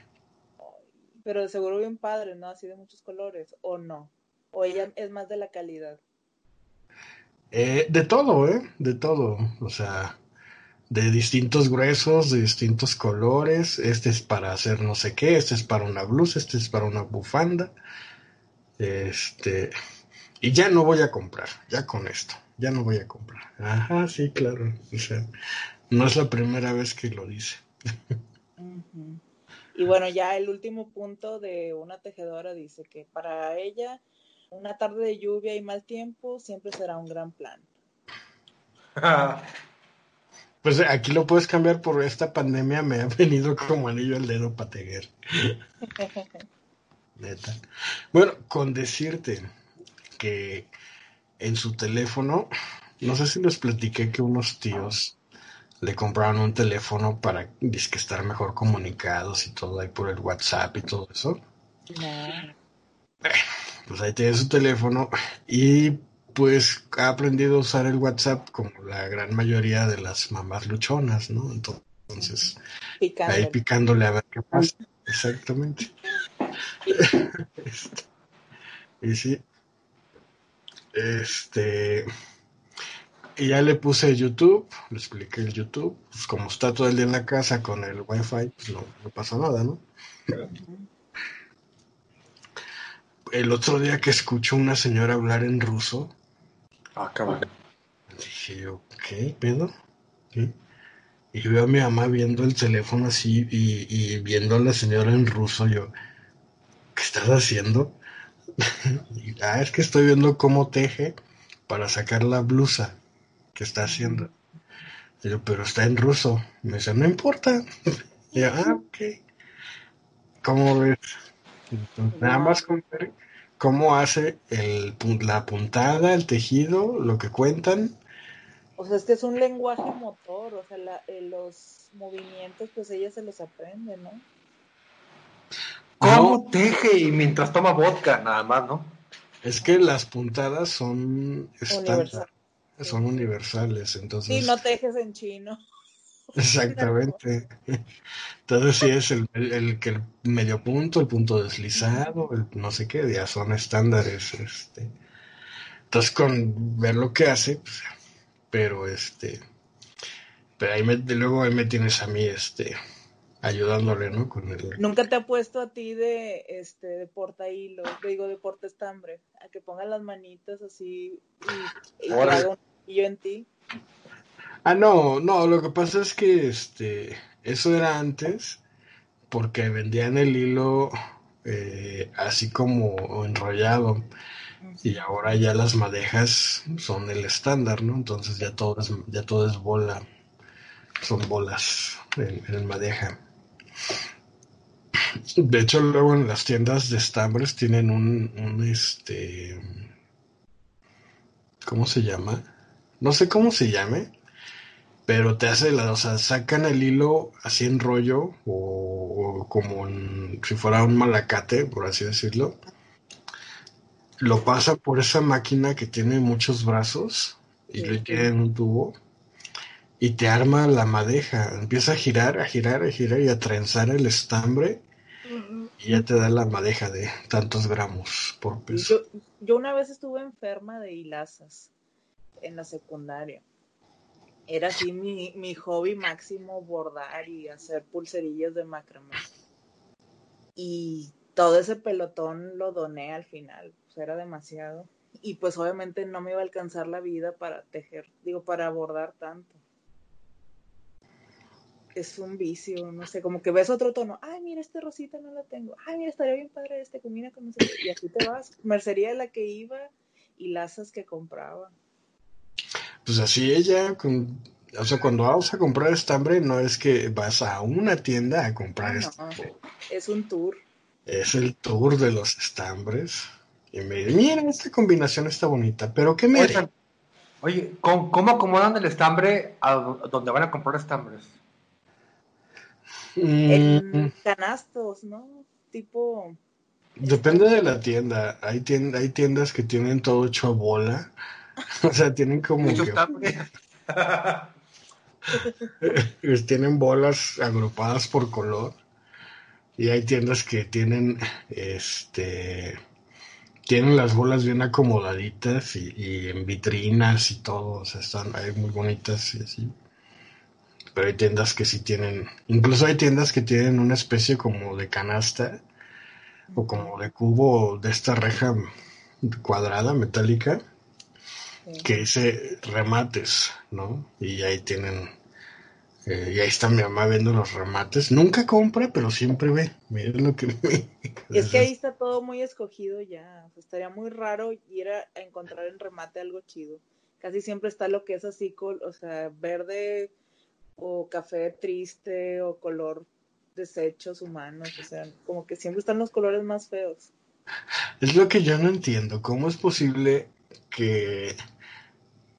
Pero de seguro bien padre, ¿no? Así de muchos colores. ¿O no? ¿O ella es más de la calidad? Eh, de todo, ¿eh? De todo. O sea, de distintos gruesos, de distintos colores. Este es para hacer no sé qué, este es para una blusa, este es para una bufanda. Este. Y ya no voy a comprar, ya con esto. Ya no voy a comprar. Ajá, sí, claro. O sea, no es la primera vez que lo dice. Y bueno, ya el último punto de una tejedora dice que para ella una tarde de lluvia y mal tiempo siempre será un gran plan. Pues aquí lo puedes cambiar por esta pandemia, me ha venido como anillo al dedo para tejer. Neta. Bueno, con decirte que en su teléfono, no sé si les platiqué que unos tíos le compraron un teléfono para dizque, estar mejor comunicados y todo ahí por el WhatsApp y todo eso. No. Pues ahí tiene su teléfono y pues ha aprendido a usar el WhatsApp como la gran mayoría de las mamás luchonas, ¿no? Entonces, ahí picándole a ver qué pasa. Exactamente. Este, y sí. Este. Y ya le puse YouTube, le expliqué el YouTube. Pues como está todo el día en la casa con el Wi-Fi, pues no, no pasa nada, ¿no? El otro día que escucho una señora hablar en ruso, Ah, cabrón. dije yo, ¿qué pedo? ¿Qué? Y veo a mi mamá viendo el teléfono así y, y viendo a la señora en ruso, yo, ¿qué estás haciendo? Y, ah, es que estoy viendo cómo teje para sacar la blusa que está haciendo. Y yo, pero está en ruso. Me dice, no importa. Y yo, ah, ok. ¿Cómo ves? Entonces, nada más con ver cómo hace el, la puntada, el tejido, lo que cuentan. O sea, es que es un lenguaje motor, o sea, la- eh, los movimientos, pues ella se los aprende, ¿no? ¿Cómo teje y mientras toma vodka? Nada más, ¿no? Es que las puntadas son estándar, Universal. son universales, entonces Sí, no tejes en chino. Exactamente. Entonces sí es el, el, el que el medio punto, el punto deslizado, el no sé qué, ya son estándares, este. Entonces con ver lo que hace, pues, pero este, pero ahí me, luego ahí me tienes a mí, este, ayudándole, ¿no? Con el, Nunca te ha puesto a ti de, este, de porta hilo, digo, de porta estambre, a que pongas las manitas así y, y un hilo en ti. Ah, no, no, lo que pasa es que este, eso era antes porque vendían el hilo eh, así como enrollado y ahora ya las madejas son el estándar, ¿no? Entonces ya todo es, ya todo es bola, son bolas en, en madeja. De hecho, luego en las tiendas de estambres tienen un, un este, ¿cómo se llama? No sé cómo se llame, pero te hace la, o sea, sacan el hilo así en rollo o, o como en- si fuera un malacate, por así decirlo. Lo pasa por esa máquina que tiene muchos brazos y Sí, le sí. tiene un tubo y te arma la madeja. Empieza a girar, a girar, a girar y a trenzar el estambre y ya te da la madeja de tantos gramos por peso. Yo, yo una vez estuve enferma de hilazas en la secundaria. Era así mi, mi hobby máximo bordar y hacer pulserillas de macramé. Y todo ese pelotón lo doné al final, pues era demasiado. Y pues obviamente no me iba a alcanzar la vida para tejer, digo, para bordar tanto. Es un vicio, no sé, como que ves otro tono, ay, mira, este rosita no la tengo, ay, mira, estaría bien padre este, combina con no sé qué", y así te vas, mercería de la que iba y lazas que compraba. Pues así ella, con, o sea, cuando vas a comprar estambre, no es que vas a una tienda a comprar estambre. no, es un tour. Es el tour de los estambres. Y me dice, mira, esta combinación está bonita, pero ¿qué me? Oigan, Oye, ¿cómo, cómo acomodan el estambre a do- donde van a comprar estambres? Mm, En canastos, ¿no? Tipo, depende de la tienda. Hay, tien- hay tiendas que tienen todo hecho a bola. O sea, tienen como que tienen bolas agrupadas por color. Y hay tiendas que tienen este tienen las bolas bien acomodaditas y, y en vitrinas y todo, o sea, están ahí muy bonitas y así. Pero hay tiendas que sí tienen, incluso hay tiendas que tienen una especie como de canasta o como de cubo de esta reja cuadrada metálica. Que dice remates, ¿no? Y ahí tienen, eh, y ahí está mi mamá viendo los remates. Nunca compra, pero siempre ve. Miren lo que ve. es que ahí está todo muy escogido ya. Estaría muy raro ir a, a encontrar en remate algo chido. Casi siempre está lo que es así, o sea, verde o café triste o color desechos humanos. O sea, como que siempre están los colores más feos. Es lo que yo no entiendo. ¿Cómo es posible que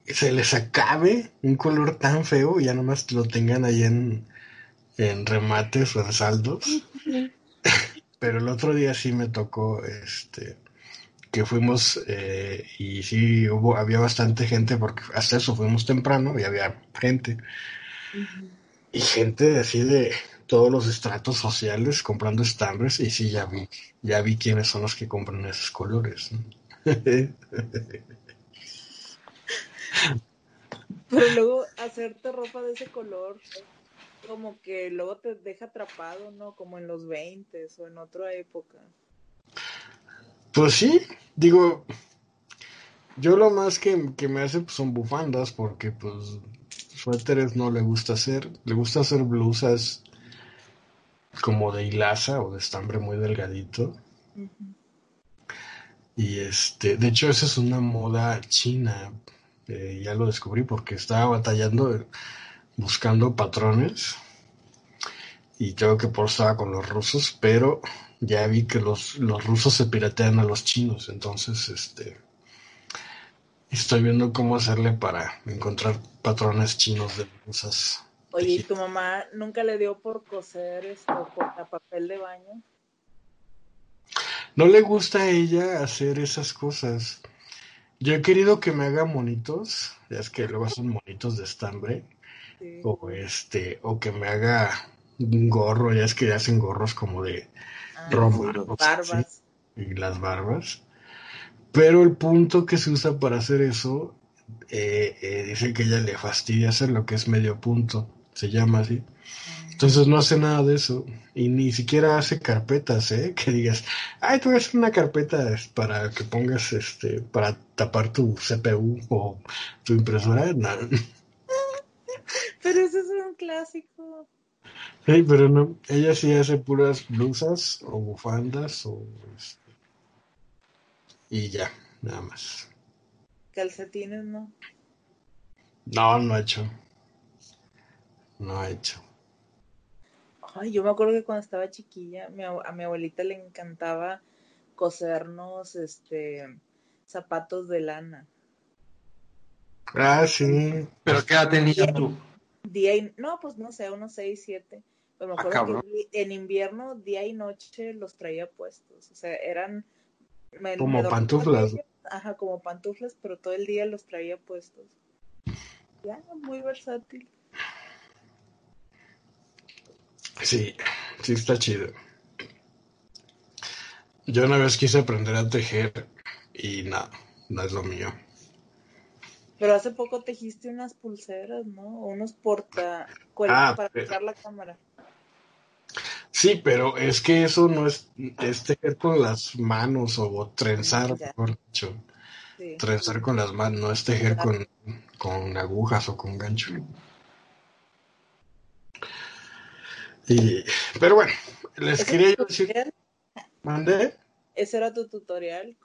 se les acabe un color tan feo y ya nomás lo tengan ahí en, en remates o en saldos? Pero el otro día sí me tocó, este, que fuimos eh, y sí hubo, había bastante gente porque hasta eso fuimos temprano y había gente. Y gente así de todos los estratos sociales comprando estambres y sí, ya vi, ya vi quiénes son los que compran esos colores. ¿no? Pero luego hacerte ropa de ese color, como que luego te deja atrapado, ¿no? Como en los 20 o en otra época. Pues sí, digo, yo lo más que, me hace pues, son bufandas, porque pues suéteres no le gusta hacer, le gusta hacer blusas como de hilaza o de estambre muy delgadito. Y este, de hecho, esa es una moda china. Eh, ya lo descubrí porque estaba batallando buscando patrones. Y creo que por estaba con los rusos, pero ya vi que los, los rusos se piratean a los chinos. Entonces, este, estoy viendo cómo hacerle para encontrar patrones chinos de blusas. Oye, ¿y tu mamá nunca le dio por coser esto, por papel de baño? No le gusta a ella hacer esas cosas. Yo he querido que me haga monitos, ya es que luego son monitos de estambre, o este, o que me haga un gorro, ya es que hacen gorros como de ah, barbas. y las barbas. Pero el punto que se usa para hacer eso, eh, eh, dice que ella le fastidia hacer lo que es medio punto, se llama así. Entonces no hace nada de eso. Y ni siquiera hace carpetas, ¿eh? Que digas, ay, tú hacer una carpeta para que pongas, este, para tapar tu CPU o tu impresora. No. Pero eso es un clásico. Sí, pero no. Ella sí hace puras blusas o bufandas o... Este, y ya, nada más. Calcetines, ¿no? No, no ha hecho. No ha hecho. Ay, yo me acuerdo que cuando estaba chiquilla, a mi abuelita le encantaba cosernos este zapatos de lana. Ah, sí. ¿Pero qué edad tenías tú? Día y, no, pues no sé, unos 6, 7. Pero me ah, acuerdo que en invierno, día y noche los traía puestos. O sea, eran... como pantuflas. ajá, como pantuflas, pero todo el día los traía puestos. Ya, muy versátil. Sí, sí está chido. Yo una vez quise aprender a tejer y nada, no es lo mío. Pero hace poco tejiste unas pulseras, ¿no? O unos porta ah, para pero... la cámara. Sí, pero es que eso no es, es tejer con las manos o trenzar, mejor dicho. Trenzar con las manos, no es tejer con, con agujas o con gancho. Y, pero bueno, les quería decir. ¿Mandé? ¿Ese era tu tutorial?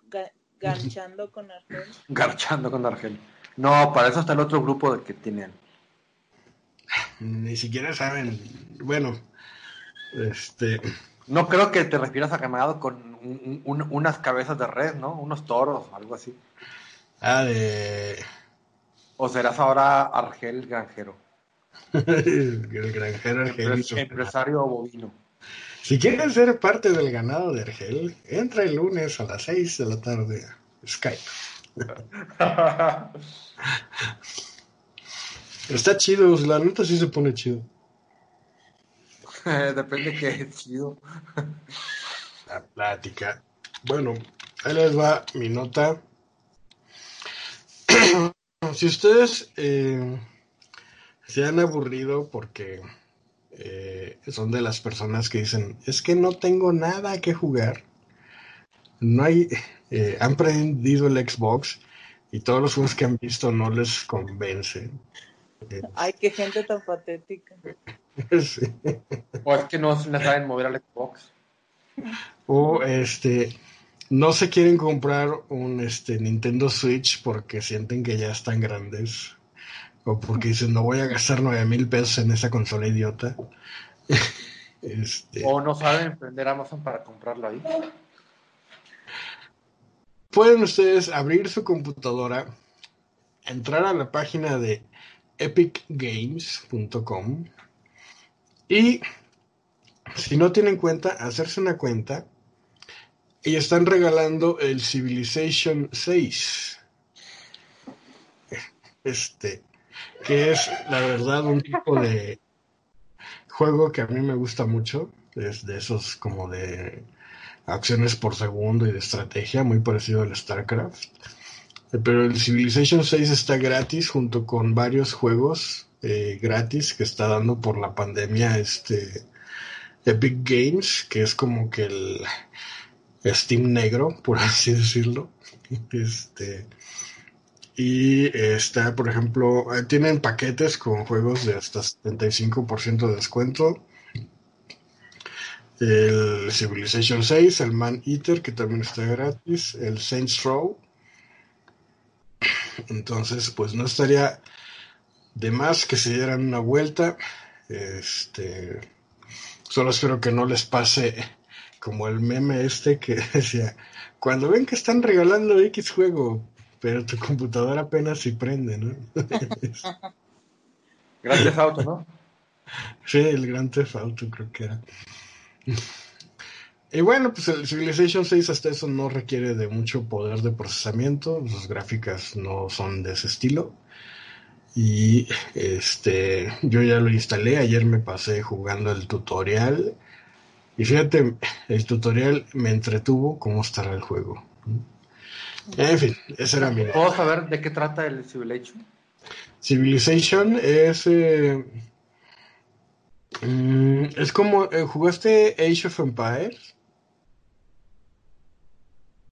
¿Ganchando con Argel? Garchando con Argel. No, para eso está el otro grupo de que tienen. Ni siquiera saben. Bueno, este. No creo que te refieras a ganado con unas cabezas de red, ¿no? Unos toros, algo así. Ah, de. ¿O serás ahora Argel Granjero? el granjero Argel. Empresario bovino. Si quieren ser parte del ganado de Argel, entra el lunes a las 6 de la tarde Skype. Está chido, la nota sí se pone chido. Depende que es chido. La plática. Bueno, ahí les va mi nota. si ustedes eh, se han aburrido porque eh, son de las personas que dicen, es que no tengo nada que jugar. No hay, eh, han prendido el Xbox y todos los juegos que han visto no les convencen. Ay, qué gente tan patética. O es que no se saben mover al Xbox. O este no se quieren comprar un este Nintendo Switch porque sienten que ya están grandes o porque dicen no voy a gastar nueve mil pesos en esa consola idiota. este... O no saben prender Amazon para comprarlo ahí. Pueden ustedes abrir su computadora, entrar a la página de epicgames.com y si no tienen cuenta, hacerse una cuenta y están regalando el Civilization 6. Este, que es la verdad un tipo de juego que a mí me gusta mucho, es de esos como de acciones por segundo y de estrategia, muy parecido al StarCraft. Eh, Pero el Civilization 6 está gratis junto con varios juegos eh, gratis que está dando por la pandemia este Epic Games, que es como que el Steam negro, por así decirlo. Este y está, por ejemplo, eh, tienen paquetes con juegos de hasta 75% de descuento. El Civilization 6, el Man Eater, que también está gratis, el Saints Row. Entonces, pues no estaría de más que se dieran una vuelta. Este, solo espero que no les pase como el meme este que decía, cuando ven que están regalando X juego, pero tu computadora apenas si prende, ¿no? Gracias Auto, ¿no? Sí, el Gran Theft Auto creo que era. Y bueno, pues el Civilization 6 hasta eso no requiere de mucho poder de procesamiento, sus gráficas no son de ese estilo. Y este, yo ya lo instalé, ayer me pasé jugando el tutorial. Y fíjate, el tutorial me entretuvo cómo estará el juego. En fin, ese era mi. ¿Puedo saber de qué trata el Civilization? Civilization es. eh, mm, es como. eh, ¿Jugaste Age of Empires?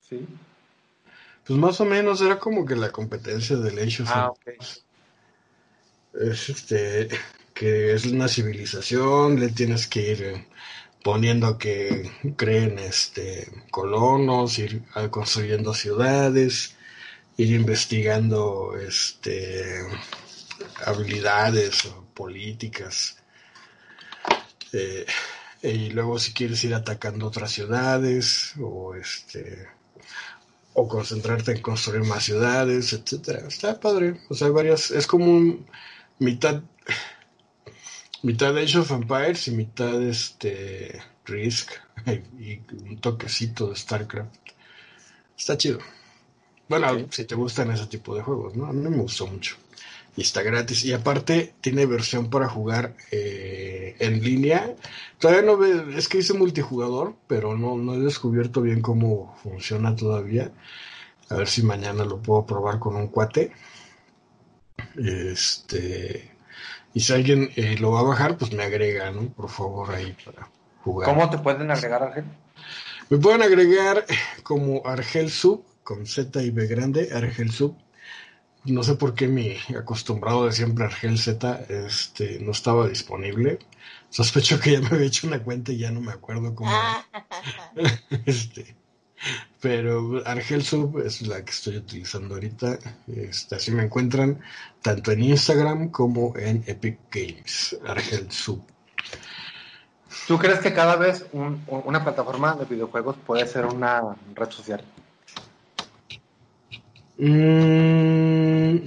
Sí. Pues más o menos era como que la competencia del Age of Ah, ok. Empires. Es este. Que es una civilización, le tienes que ir eh, poniendo que creen este colonos, ir ah, construyendo ciudades, ir investigando este habilidades o políticas. Eh, y luego si quieres ir atacando otras ciudades o este o concentrarte en construir más ciudades, etcétera. Está padre. O sea, hay varias, es como un mitad mitad Age of Empires y mitad este Risk y un toquecito de StarCraft. Está chido. Bueno, si te gustan ese tipo de juegos, ¿no? A mí me gustó mucho. Y está gratis. Y aparte tiene versión para jugar eh, en línea. Todavía no ve, es que hice multijugador, pero no, no he descubierto bien cómo funciona todavía. A ver si mañana lo puedo probar con un cuate. Este. Y si alguien eh, lo va a bajar, pues me agrega, ¿no? Por favor, ahí para jugar. ¿Cómo te pueden agregar, Ángel? Me pueden agregar como Argel Sub, con Z y B grande, Argel Sub. No sé por qué mi acostumbrado de siempre Argel Z este, no estaba disponible. Sospecho que ya me había hecho una cuenta y ya no me acuerdo cómo. este, pero Argel Sub es la que estoy utilizando ahorita. Este, así me encuentran tanto en Instagram como en Epic Games. Argel Sub. ¿Tú crees que cada vez un- una plataforma de videojuegos puede ser una red social? Mm,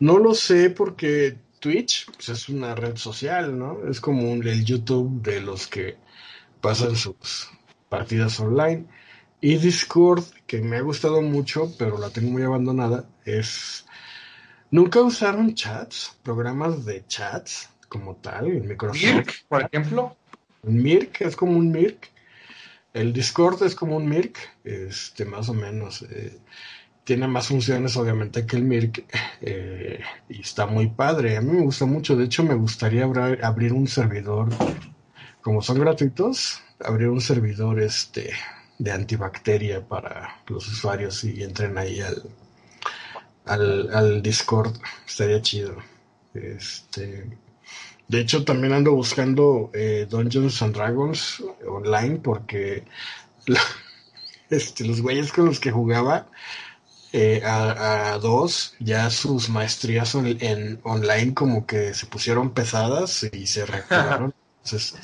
no lo sé porque Twitch pues, es una red social, ¿no? Es como un- el YouTube de los que pasan sus partidas online. Y Discord, que me ha gustado mucho, pero la tengo muy abandonada, es... ¿Nunca usaron chats? Programas de chats como tal, en Microsoft. Mirk, por ejemplo. Mirk es como un Mirk. El Discord es como un Mirk, este, más o menos. eh, tiene más funciones, obviamente, que el Mirk. eh, y está muy padre. A mí me gusta mucho. De hecho, me gustaría abra- abrir un servidor. Como son gratuitos, abrir un servidor este, de antibacteria para los usuarios y entren ahí al, al, al Discord. Estaría chido. Este. De hecho, también ando buscando eh, Dungeons and Dragons online porque la- este, los güeyes con los que jugaba eh, a, a dos, ya sus maestrías en online como que se pusieron pesadas y se reactivaron. Entonces, ¿Qué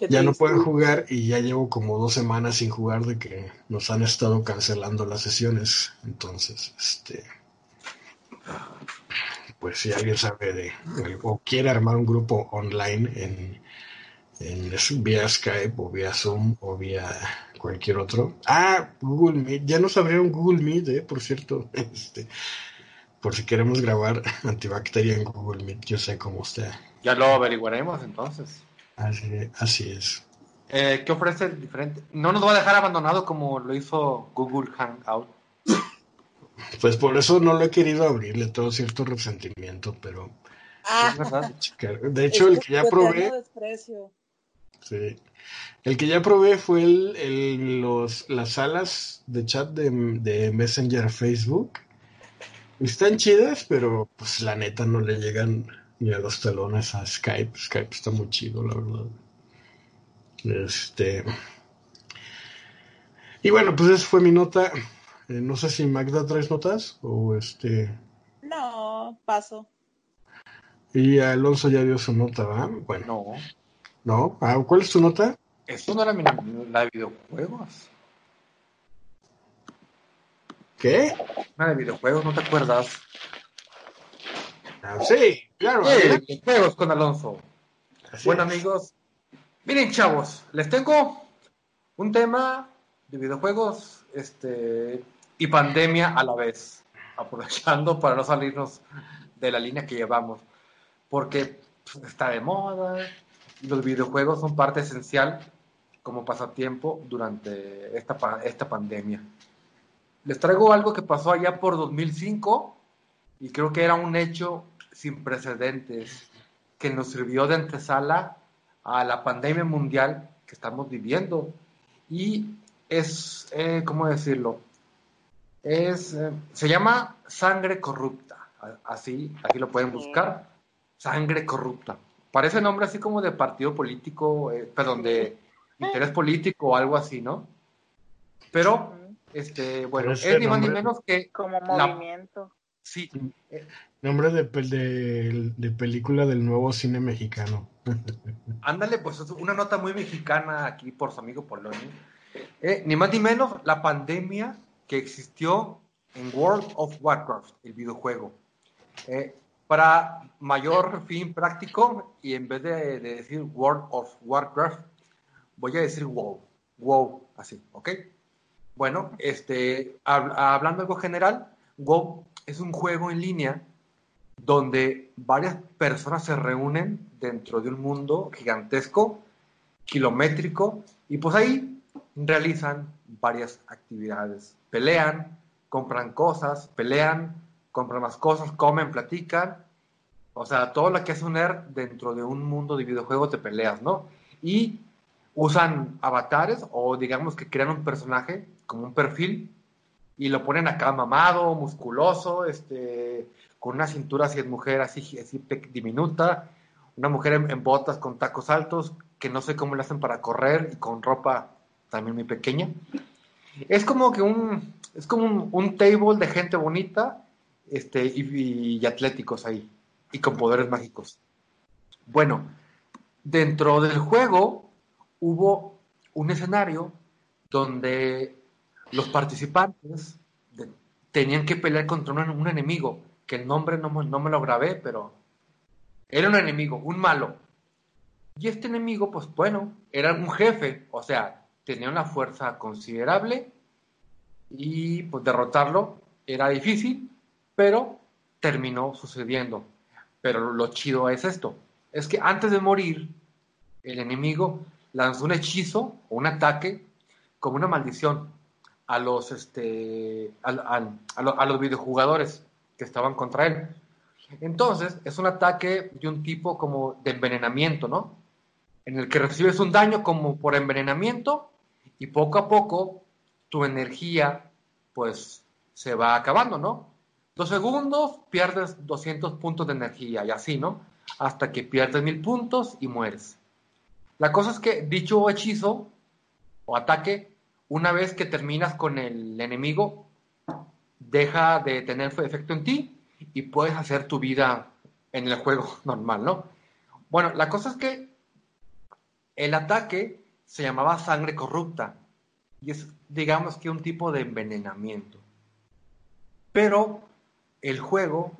ya no pueden jugar y ya llevo como dos semanas sin jugar de que nos han estado cancelando las sesiones. Entonces, este, pues si alguien sabe de o quiere armar un grupo online en, en vía Skype o vía Zoom o vía cualquier otro. Ah, Google Meet, ya nos abrieron Google Meet, eh, por cierto, este, por si queremos grabar antibacteria en Google Meet, yo sé cómo está. Ya lo averiguaremos entonces. Así, así es. Eh, ¿Qué ofrece el diferente? No nos va a dejar abandonado como lo hizo Google Hangout. Pues por eso no lo he querido abrir, le tengo cierto resentimiento, pero... Ah, Es verdad. De hecho, el que ya eterno probé... desprecio. Sí. El que ya probé fue el, el- los, las salas de chat de, de Messenger Facebook. Están chidas, pero pues la neta no le llegan ni a los talones a Skype. Skype está muy chido, la verdad. Este. Y bueno, pues esa fue mi nota. Eh, no sé si Magda traes notas o este. No, paso. Y Alonso ya dio su nota, ¿va? Bueno, No, ¿no? Ah, ¿Cuál es tu nota? esto no era mi- la de videojuegos. ¿Qué? Una de videojuegos, ¿no te acuerdas? Sí, claro. Eh, videojuegos con Alonso. Así Bueno, es. amigos, miren, chavos, les tengo un tema de videojuegos este, y pandemia a la vez, aprovechando para no salirnos de la línea que llevamos, porque pues, está de moda, los videojuegos son parte esencial como pasatiempo durante esta, esta pandemia. Les traigo algo que pasó allá por 2005 y creo que era un hecho sin precedentes que nos sirvió de antesala a la pandemia mundial que estamos viviendo. Y es, eh, ¿cómo decirlo? Es, eh, se llama sangre corrupta. Así, aquí lo pueden buscar. Sangre corrupta. Parece nombre así como de partido político, eh, perdón, de interés político o algo así, ¿no? Pero, este, bueno, es ni más ni menos que, Como La- movimiento. Sí, Nombre de, de, de película del nuevo cine mexicano. Ándale, pues es una nota muy mexicana aquí por su amigo Polonio. Eh, ni más ni menos la pandemia que existió en World of Warcraft, el videojuego. Eh, para mayor fin práctico, y en vez de, de decir World of Warcraft, voy a decir WoW. WoW, así, ¿ok? Bueno, este, hab- hablando algo general, WoW es un juego en línea donde varias personas se reúnen dentro de un mundo gigantesco, kilométrico, y pues ahí realizan varias actividades. Pelean, compran cosas, pelean, compran más cosas, comen, platican. O sea, todo lo que es un nerd dentro de un mundo de videojuegos de peleas, ¿no? Y usan avatares o digamos que crean un personaje como un perfil y lo ponen acá mamado, musculoso, este, con una cintura así es mujer así, diminuta, una mujer en, botas con tacos altos, que no sé cómo le hacen para correr y con ropa también muy pequeña. Es como que un, es como un, un table de gente bonita este, y, y atléticos ahí, y con poderes mágicos. Bueno, dentro del juego hubo un escenario donde los participantes tenían que pelear contra un, enemigo, que el nombre no, no me lo grabé, pero era un enemigo, un malo. Y este enemigo, pues bueno, era un jefe, o sea, tenía una fuerza considerable y pues derrotarlo era difícil, pero terminó sucediendo. Pero lo chido es esto, es que antes de morir, el enemigo lanzó un hechizo o un ataque como una maldición a los, este, a, a los videojugadores que estaban contra él. Entonces, es un ataque de un tipo como de envenenamiento, ¿no? En el que recibes un daño como por envenenamiento y poco a poco tu energía, pues, se va acabando, ¿no? Dos segundos, pierdes 200 puntos de energía y así, ¿no? Hasta que pierdes mil puntos y mueres. La cosa es que dicho hechizo o ataque, una vez que terminas con el enemigo, deja de tener efecto en ti y puedes hacer tu vida en el juego normal, ¿no? Bueno, la cosa es que el ataque se llamaba sangre corrupta y es, digamos que un tipo de envenenamiento. Pero el juego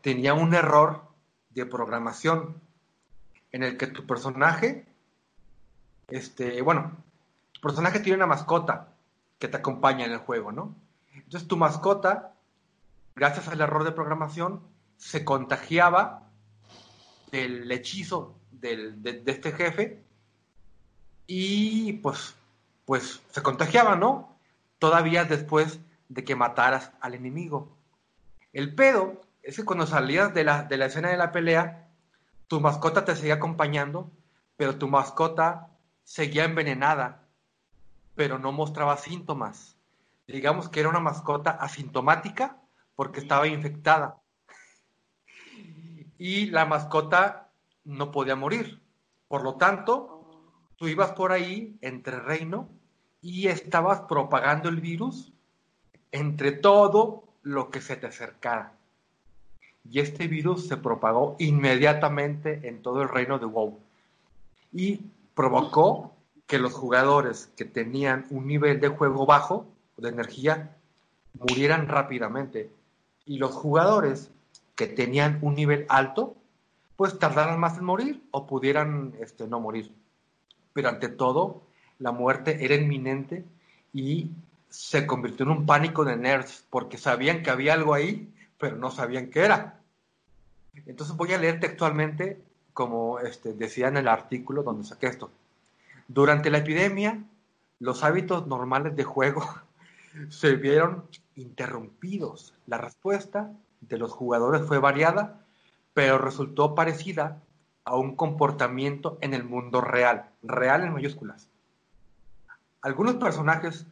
tenía un error de programación en el que tu personaje, este, bueno, personaje tiene una mascota que te acompaña en el juego, ¿no? Entonces tu mascota, gracias al error de programación, se contagiaba del hechizo de, de este jefe y pues, pues se contagiaba, ¿no? Todavía después de que mataras al enemigo. El pedo es que cuando salías de la, de la escena de la pelea, tu mascota te seguía acompañando, pero tu mascota seguía envenenada, pero no mostraba síntomas. Digamos que era una mascota asintomática porque estaba infectada. Y la mascota no podía morir. Por lo tanto, tú ibas por ahí entre reino y estabas propagando el virus entre todo lo que se te acercara. Y este virus se propagó inmediatamente en todo el reino de WoW. Y provocó que los jugadores que tenían un nivel de juego bajo, de energía, murieran rápidamente. Y los jugadores que tenían un nivel alto, pues tardaran más en morir o pudieran este, no morir. Pero ante todo, la muerte era inminente y se convirtió en un pánico de nerds porque sabían que había algo ahí, pero no sabían qué era. Entonces voy a leer textualmente, como este, decía en el artículo donde saqué esto. Durante la epidemia, los hábitos normales de juego se vieron interrumpidos. La respuesta de los jugadores fue variada, pero resultó parecida a un comportamiento en el mundo real, real en mayúsculas. Algunos personajes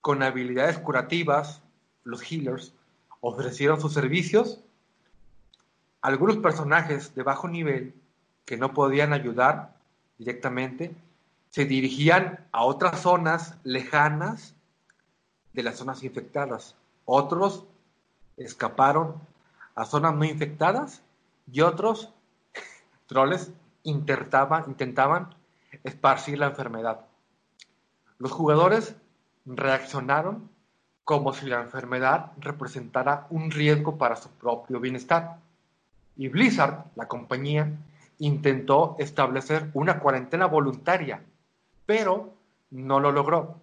con habilidades curativas, los healers, ofrecieron sus servicios. Algunos personajes de bajo nivel que no podían ayudar directamente se dirigían a otras zonas lejanas de las zonas infectadas. Otros escaparon a zonas no infectadas y otros troles intentaban, intentaban esparcir la enfermedad. Los jugadores reaccionaron como si la enfermedad representara un riesgo para su propio bienestar. Y Blizzard, la compañía, intentó establecer una cuarentena voluntaria, pero no lo logró,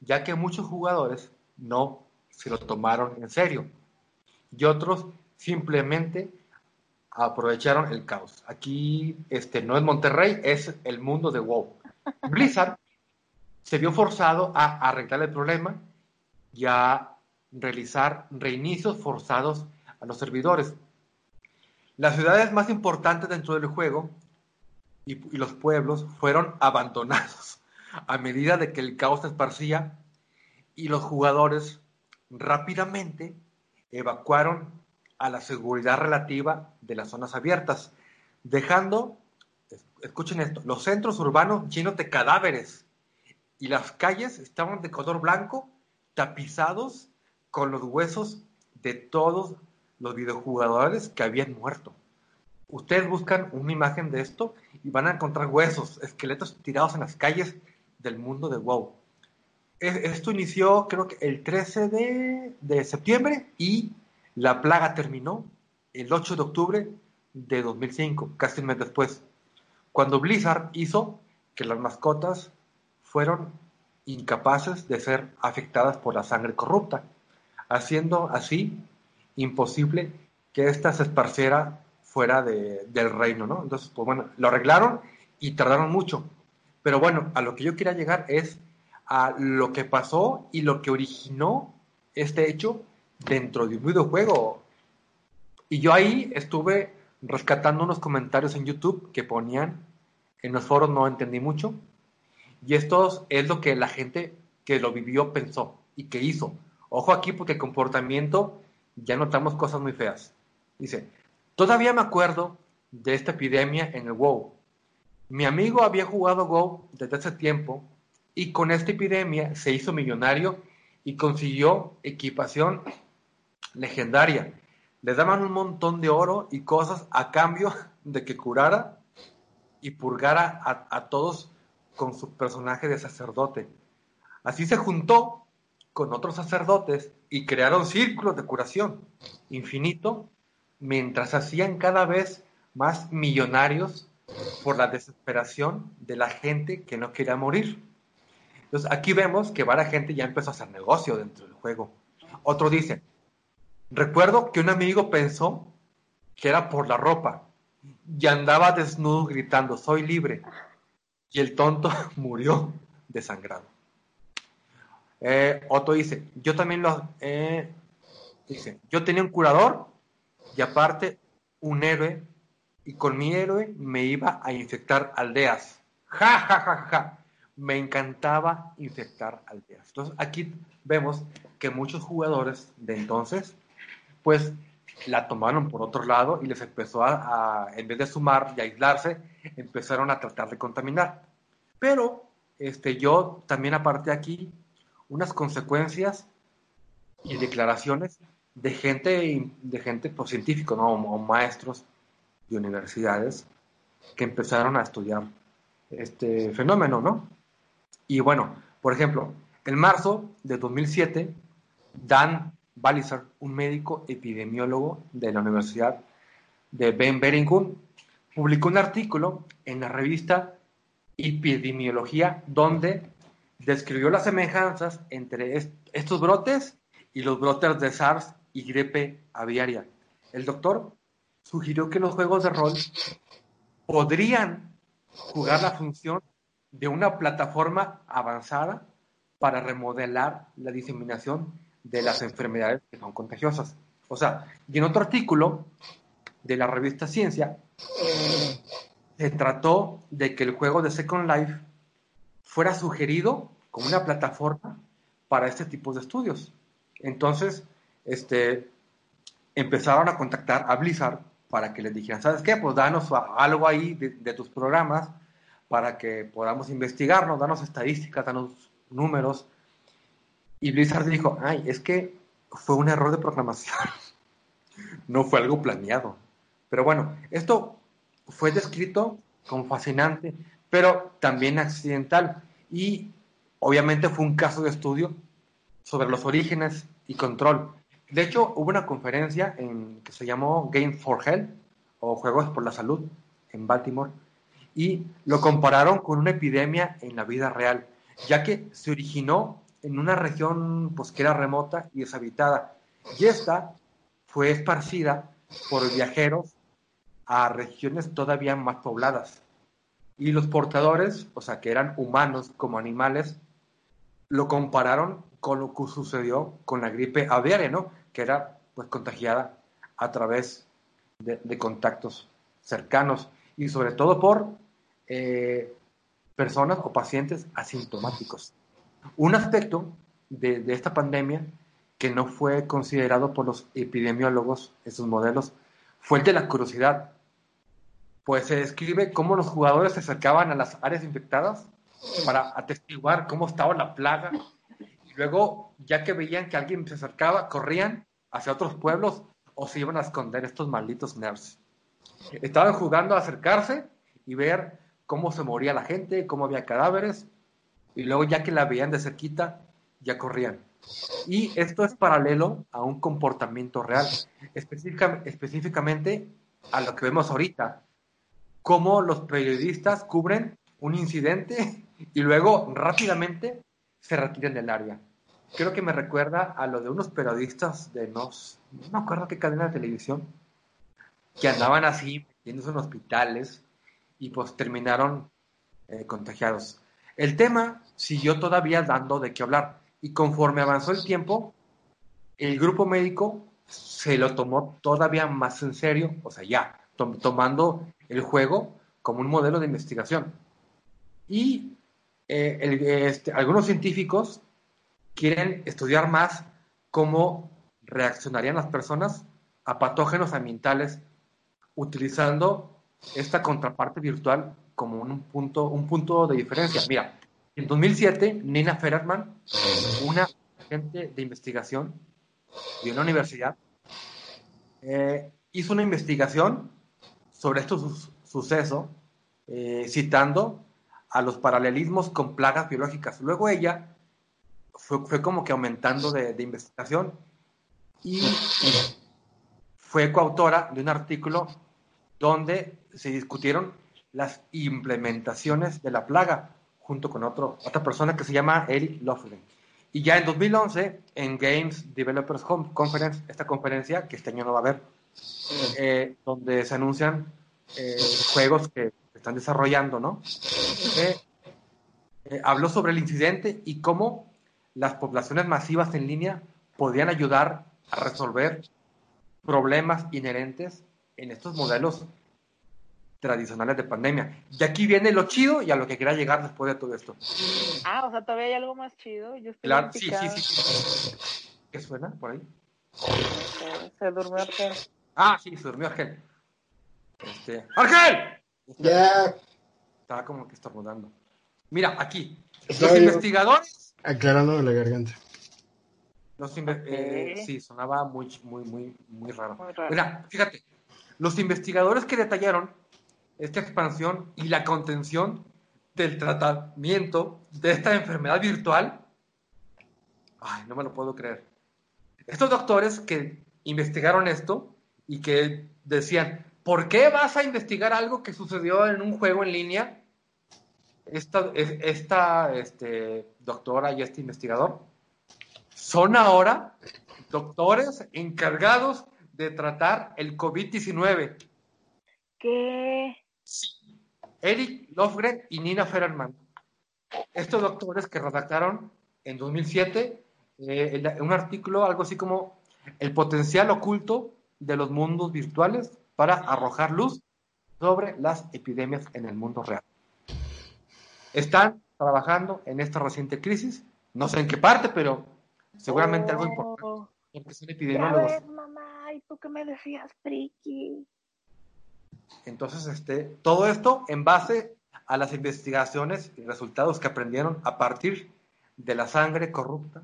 ya que muchos jugadores no se lo tomaron en serio y otros simplemente aprovecharon el caos. Aquí este, no es Monterrey, es el mundo de WoW. Blizzard se vio forzado a arreglar el problema y a realizar reinicios forzados a los servidores. Las ciudades más importantes dentro del juego y, y los pueblos fueron abandonados a medida de que el caos se esparcía y los jugadores rápidamente evacuaron a la seguridad relativa de las zonas abiertas, dejando, escuchen esto, los centros urbanos llenos de cadáveres y las calles estaban de color blanco, tapizados con los huesos de todos los videojugadores que habían muerto. Ustedes buscan una imagen de esto y van a encontrar huesos, esqueletos tirados en las calles del mundo de WoW. Esto inició creo que el 13 de, septiembre y la plaga terminó el 8 de octubre de 2005, casi un mes después, cuando Blizzard hizo que las mascotas fueron incapaces de ser afectadas por la sangre corrupta, haciendo así imposible que ésta se esparciera fuera del reino, ¿no? Entonces, pues bueno, lo arreglaron y tardaron mucho. Pero bueno, a lo que yo quería llegar es a lo que pasó y lo que originó este hecho dentro de un videojuego. Y yo ahí estuve rescatando unos comentarios en YouTube que ponían, en los foros no entendí mucho, y esto es lo que la gente que lo vivió pensó y que hizo. Ojo aquí porque el comportamiento ya notamos cosas muy feas. Dice, todavía me acuerdo de esta epidemia en el WoW. Mi amigo había jugado WoW desde hace tiempo y con esta epidemia se hizo millonario y consiguió equipación legendaria. Le daban un montón de oro y cosas a cambio de que curara y purgara a, todos con su personaje de sacerdote. Así se juntó con otros sacerdotes y crearon círculos de curación infinito mientras hacían cada vez más millonarios por la desesperación de la gente que no quería morir. Entonces aquí vemos que varias gente ya empezó a hacer negocio dentro del juego. Otro dice, Recuerdo que un amigo pensó que era por la ropa y andaba desnudo gritando, soy libre. Y el tonto murió desangrado. Eh, Otto dice, yo también lo... Eh, dice, yo tenía un curador y aparte un héroe y con mi héroe me iba a infectar aldeas. Ja, ja, ja, ja. Me encantaba infectar aldeas. Entonces aquí vemos que muchos jugadores de entonces, pues la tomaron por otro lado y les empezó a, en vez de sumar y aislarse, empezaron a tratar de contaminar. Pero este, yo también aparte aquí unas consecuencias y declaraciones de gente, de gente pues, científico, ¿no? o maestros de universidades que empezaron a estudiar este fenómeno, ¿no? Y bueno, por ejemplo, en marzo de 2007, Dan Baliser, un médico epidemiólogo de la Universidad de Ben Beringun, publicó un artículo en la revista Epidemiología donde describió las semejanzas entre estos brotes y los brotes de SARS y gripe aviaria. El doctor sugirió que los juegos de rol podrían jugar la función de una plataforma avanzada para remodelar la diseminación de las enfermedades que son contagiosas. O sea, y en otro artículo de la revista Ciencia, se trató de que el juego de Second Life fuera sugerido como una plataforma para este tipo de estudios. Entonces, este, empezaron a contactar a Blizzard para que les dijeran, ¿sabes qué? Pues danos algo ahí de, tus programas para que podamos investigarnos, danos estadísticas, danos números. Y Blizzard dijo, ay, es que fue un error de programación, no fue algo planeado. Pero bueno, esto fue descrito como fascinante, pero también accidental. Y obviamente fue un caso de estudio sobre los orígenes y control de hecho, hubo una conferencia en, que se llamó Game for Health o Juegos por la Salud en Baltimore y lo compararon con una epidemia en la vida real, ya que se originó en una región pues, que era remota y deshabitada y esta fue esparcida por viajeros a regiones todavía más pobladas. Y los portadores, o sea, que eran humanos como animales, lo compararon con lo que sucedió con la gripe aviaria, ¿no? Que era pues contagiada a través de, contactos cercanos y sobre todo por eh, personas o pacientes asintomáticos. Un aspecto de, esta pandemia que no fue considerado por los epidemiólogos en sus modelos fue el de la curiosidad. Pues se describe cómo los jugadores se acercaban a las áreas infectadas para atestiguar cómo estaba la plaga luego, ya que veían que alguien se acercaba, corrían hacia otros pueblos o se iban a esconder estos malditos nerds. Estaban jugando a acercarse y ver cómo se moría la gente, cómo había cadáveres, y luego ya que la veían de cerquita, ya corrían. Y esto es paralelo a un comportamiento real, específicamente a lo que vemos ahorita, cómo los periodistas cubren un incidente y luego rápidamente se retiran del área. Creo que me recuerda a lo de unos periodistas de nos, no me acuerdo qué cadena de televisión, que andaban así, yéndose en hospitales y pues terminaron eh, contagiados. El tema siguió todavía dando de qué hablar y conforme avanzó el tiempo, el grupo médico se lo tomó todavía más en serio, o sea, ya, tomando el juego como un modelo de investigación. Y eh, este, algunos científicos quieren estudiar más cómo reaccionarían las personas a patógenos ambientales utilizando esta contraparte virtual como un punto, un punto de diferencia. Mira, en 2007, Nina Ferrerman, una agente de investigación de una universidad, eh, hizo una investigación sobre este suceso, eh, citando a los paralelismos con plagas biológicas. Luego ella fue, como que aumentando de, investigación y fue coautora de un artículo donde se discutieron las implementaciones de la plaga junto con otro, otra persona que se llama Eric Lofgren. Y ya en 2011, en Games Developers Conference, esta conferencia, que este año no va a haber, eh, donde se anuncian eh, juegos que están desarrollando, ¿no? Eh, habló sobre el incidente y cómo las poblaciones masivas en línea podían ayudar a resolver problemas inherentes en estos modelos tradicionales de pandemia. Y aquí viene lo chido y a lo que quería llegar después de todo esto. Ah, o sea, todavía hay algo más chido. Yo estoy Claro, bien sí, sí, sí. ¿Qué suena por ahí? Se, se durmió Argel. Ah, sí, se durmió Argel. Este, ¡Argel! Ya Estaba como que estornudando. Mira, aquí. Los investigadores. Aclarando la garganta. Los eh, sí, sonaba muy, muy, muy, muy raro. Muy raro. Mira, fíjate. Los investigadores que detallaron esta expansión y la contención del tratamiento de esta enfermedad virtual. Ay, no me lo puedo creer. Estos doctores que investigaron esto y que decían, ¿por qué vas a investigar algo que sucedió en un juego en línea? Esta, es- esta este, doctora y este investigador son ahora doctores encargados de tratar el COVID-19. ¿Qué? Eric Lofgren y Nina Fererman. Estos doctores que redactaron en 2007 eh, un artículo, algo así como el potencial oculto de los mundos virtuales para arrojar luz sobre las epidemias en el mundo real. Están trabajando en esta reciente crisis, no sé en qué parte, pero seguramente algo importante, Oh, porque son Ya epidemiólogos. ves, mamá, ¿y tú qué me decías, friki? Entonces, este, todo esto en base a las investigaciones y resultados que aprendieron a partir de la sangre corrupta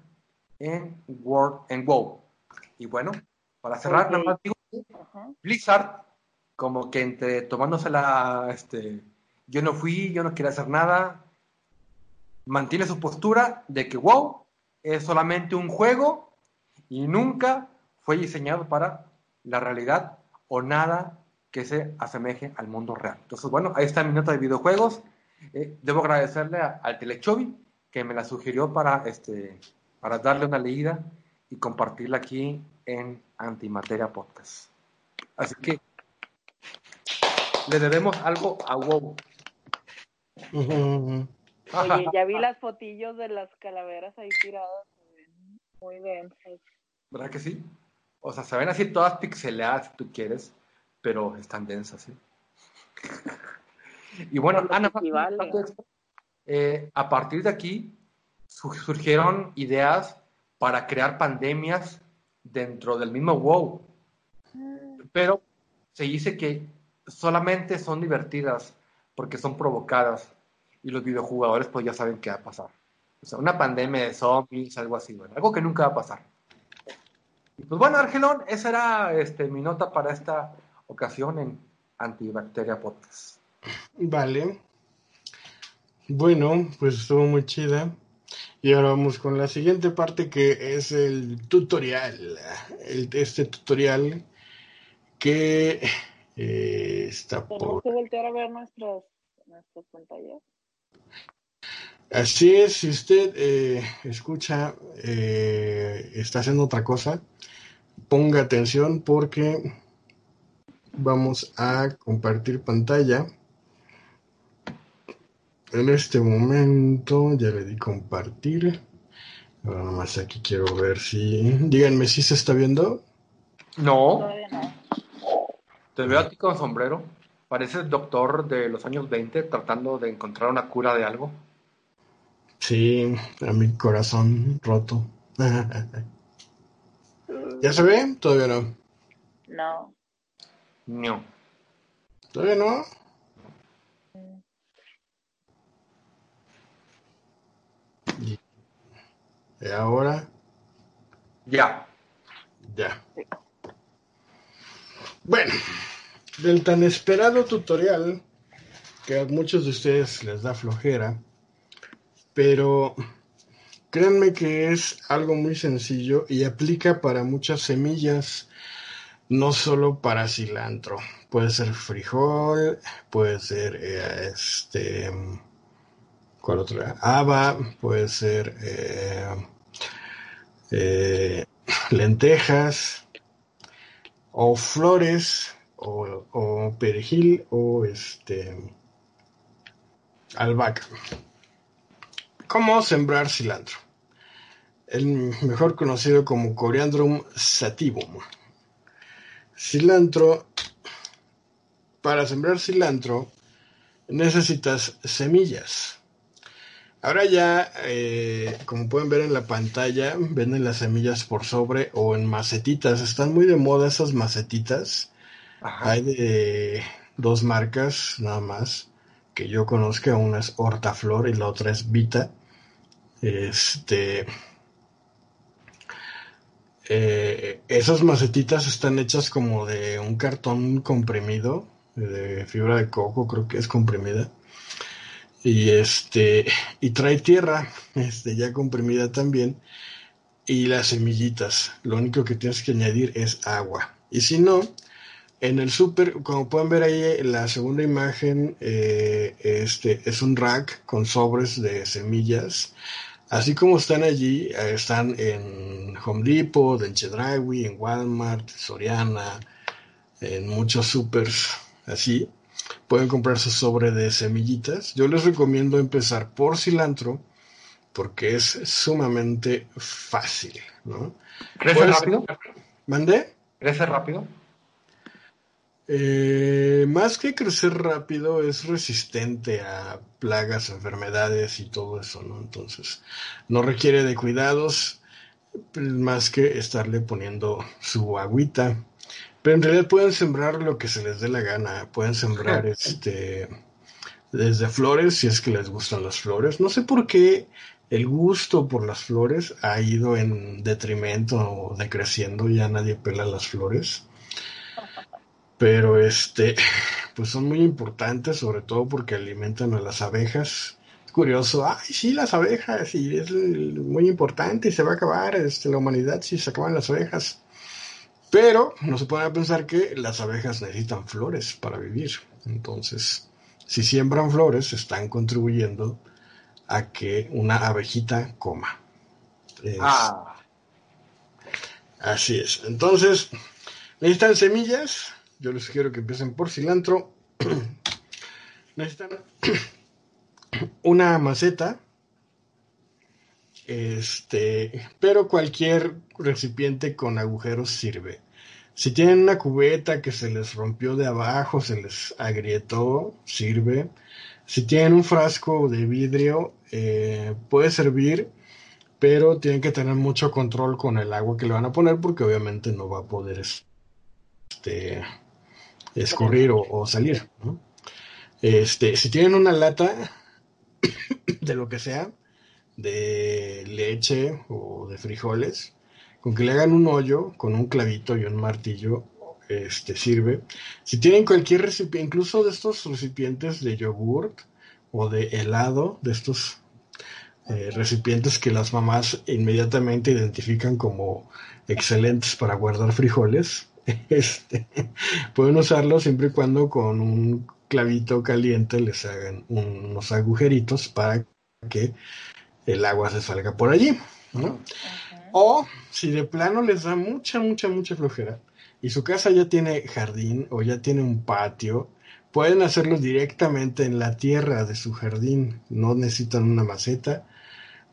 en World en WoW. Y bueno, para cerrar, Ok. nada más digo. Blizzard, como que entre tomándose la, este, yo no fui, yo no quiero hacer nada, mantiene su postura de que WoW es solamente un juego y nunca fue diseñado para la realidad o nada que se asemeje al mundo real. Entonces, bueno, ahí está mi nota de videojuegos. Eh, debo agradecerle al Telechovi que me la sugirió para, este, para darle una leída y compartirla aquí en Antimateria Podcast. Así que le debemos algo a WoW. Oye, ya vi las fotillos de las calaveras ahí tiradas. Muy densas. ¿Verdad que sí? O sea, se ven así todas pixeladas si tú quieres, pero están densas, ¿sí? y bueno, Ana, que equivale. eh, a partir de aquí su- surgieron ideas para crear pandemias dentro del mismo WoW, pero se dice que solamente son divertidas porque son provocadas y los videojugadores pues ya saben qué va a pasar. O sea, una pandemia de zombies, algo así, bueno, algo que nunca va a pasar. Pues bueno, Argelón, esa era este, mi nota para esta ocasión en Antibacteria Podcast. Vale. Bueno, pues estuvo muy chida. Y ahora vamos con la siguiente parte que es el tutorial. Este tutorial que eh, está Tenemos por... que voltear a ver nuestras, nuestras pantallas. Así es, si usted eh, escucha, eh, está haciendo otra cosa, ponga atención porque vamos a compartir pantalla. En este momento ya le di compartir. Ahora nomás aquí quiero ver si... Díganme si se está viendo. No, Todavía no. Te veo a ti con sombrero. Pareces doctor de los años 20 tratando de encontrar una cura de algo. Sí, a mi corazón roto. ¿Ya se ve? Todavía no. No. No. ¿Todavía no? Y, y ahora, Ya. ya. Bueno, del tan esperado tutorial que a muchos de ustedes les da flojera, pero créanme que es algo muy sencillo y aplica para muchas semillas, no solo para cilantro. Puede ser frijol, puede ser eh, este, ¿cuál otra? Haba, puede ser eh, eh, lentejas o flores o, o perejil o este albahaca. ¿Cómo sembrar cilantro? el mejor conocido como Coriandrum sativum. Cilantro. Para sembrar cilantro necesitas semillas. Ahora ya, eh, como pueden ver en la pantalla, venden las semillas por sobre o en macetitas. Están muy de moda esas macetitas. Hay de dos marcas nada más que yo conozca. Una es Hortaflor y la otra es Vita. Este, eh, esas macetitas están hechas como de un cartón comprimido, de fibra de coco, creo que es comprimida. Y este, y trae tierra, este, ya comprimida también, y las semillitas. Lo único que tienes que añadir es agua. Y si no, en el súper, como pueden ver ahí, la segunda imagen, eh, este, es un rack con sobres de semillas. Así como están allí, eh, están en Home Depot, en Chedraui, en Walmart, Soriana, en muchos supers así. Pueden comprar su sobre de semillitas. Yo les recomiendo empezar por cilantro porque es sumamente fácil. ¿no? ¿Crece rápido? ¿Mandé? ¿Crece rápido? Eh, más que crecer rápido, es resistente a plagas, enfermedades y todo eso, ¿no? Entonces, no requiere de cuidados más que estarle poniendo su agüita. Pero en realidad pueden sembrar lo que se les dé la gana. Pueden sembrar este desde flores, si es que les gustan las flores. No sé por qué el gusto por las flores ha ido en detrimento o decreciendo, ya nadie pela las flores pero este, pues son muy importantes, sobre todo porque alimentan a las abejas. Es curioso, ay, sí, las abejas, y es muy importante y se va a acabar este, la humanidad si se acaban las abejas. Pero no se puede pensar que las abejas necesitan flores para vivir. Entonces, si siembran flores, están contribuyendo a que una abejita coma. ah. Así es. Entonces, necesitan semillas, yo les sugiero que empiecen por cilantro. Necesitan una maceta. Este, pero cualquier recipiente con agujeros sirve. Si tienen una cubeta que se les rompió de abajo, se les agrietó, sirve. Si tienen un frasco de vidrio, eh, puede servir, pero tienen que tener mucho control con el agua que le van a poner porque obviamente no va a poder este, escurrir o, salir. Este, si tienen una lata de lo que sea, de leche o de frijoles, con que le hagan un hoyo con un clavito y un martillo, este sirve. Si tienen cualquier recipiente, incluso de estos recipientes de yogurt o de helado, de estos eh, recipientes que las mamás inmediatamente identifican como excelentes para guardar frijoles, este, pueden usarlo siempre y cuando con un clavito caliente les hagan unos agujeritos para que el agua se salga por allí. O si de plano les da mucha, mucha, mucha flojera y su casa ya tiene jardín o ya tiene un patio, pueden hacerlo directamente en la tierra de su jardín. No necesitan una maceta.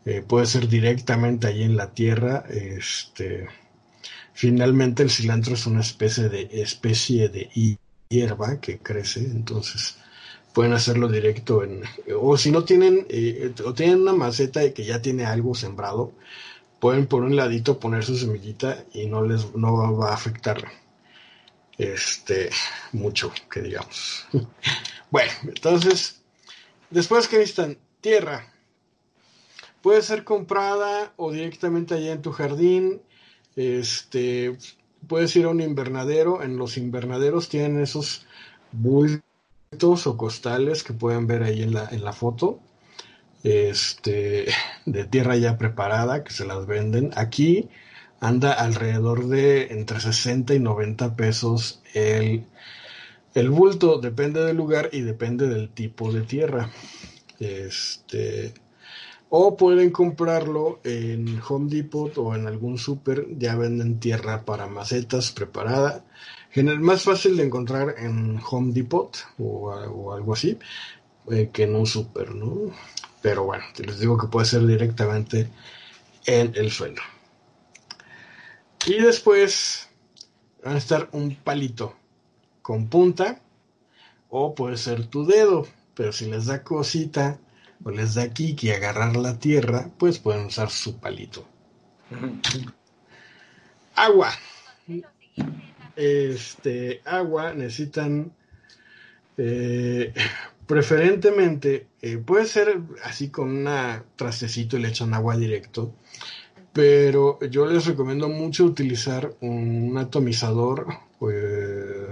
Eh, puede ser directamente allí en la tierra. Este, Finalmente el cilantro es una especie de especie de hierba que crece, entonces pueden hacerlo directo en o si no tienen eh, o tienen una maceta que ya tiene algo sembrado, pueden por un ladito poner su semillita y no les no va a afectar este mucho, que digamos. bueno, entonces después que necesitan tierra puede ser comprada o directamente allá en tu jardín este, puedes ir a un invernadero. En los invernaderos tienen esos bultos o costales que pueden ver ahí en la, en la foto. Este, de tierra ya preparada que se las venden. Aquí anda alrededor de entre 60 y 90 pesos el, el bulto. Depende del lugar y depende del tipo de tierra. Este, o pueden comprarlo en Home Depot o en algún super, ya venden tierra para macetas preparada. General, más fácil de encontrar en Home Depot o, algo así eh, que en un super, ¿no? Pero bueno, les digo que puede ser directamente en el suelo. Y después va a estar un palito con punta o puede ser tu dedo, pero si les da cosita o les da kiki agarrar la tierra, pues pueden usar su palito. Agua. Este, agua necesitan eh, preferentemente, eh, puede ser así con una trastecito y le echan agua directo, pero yo les recomiendo mucho utilizar un atomizador eh,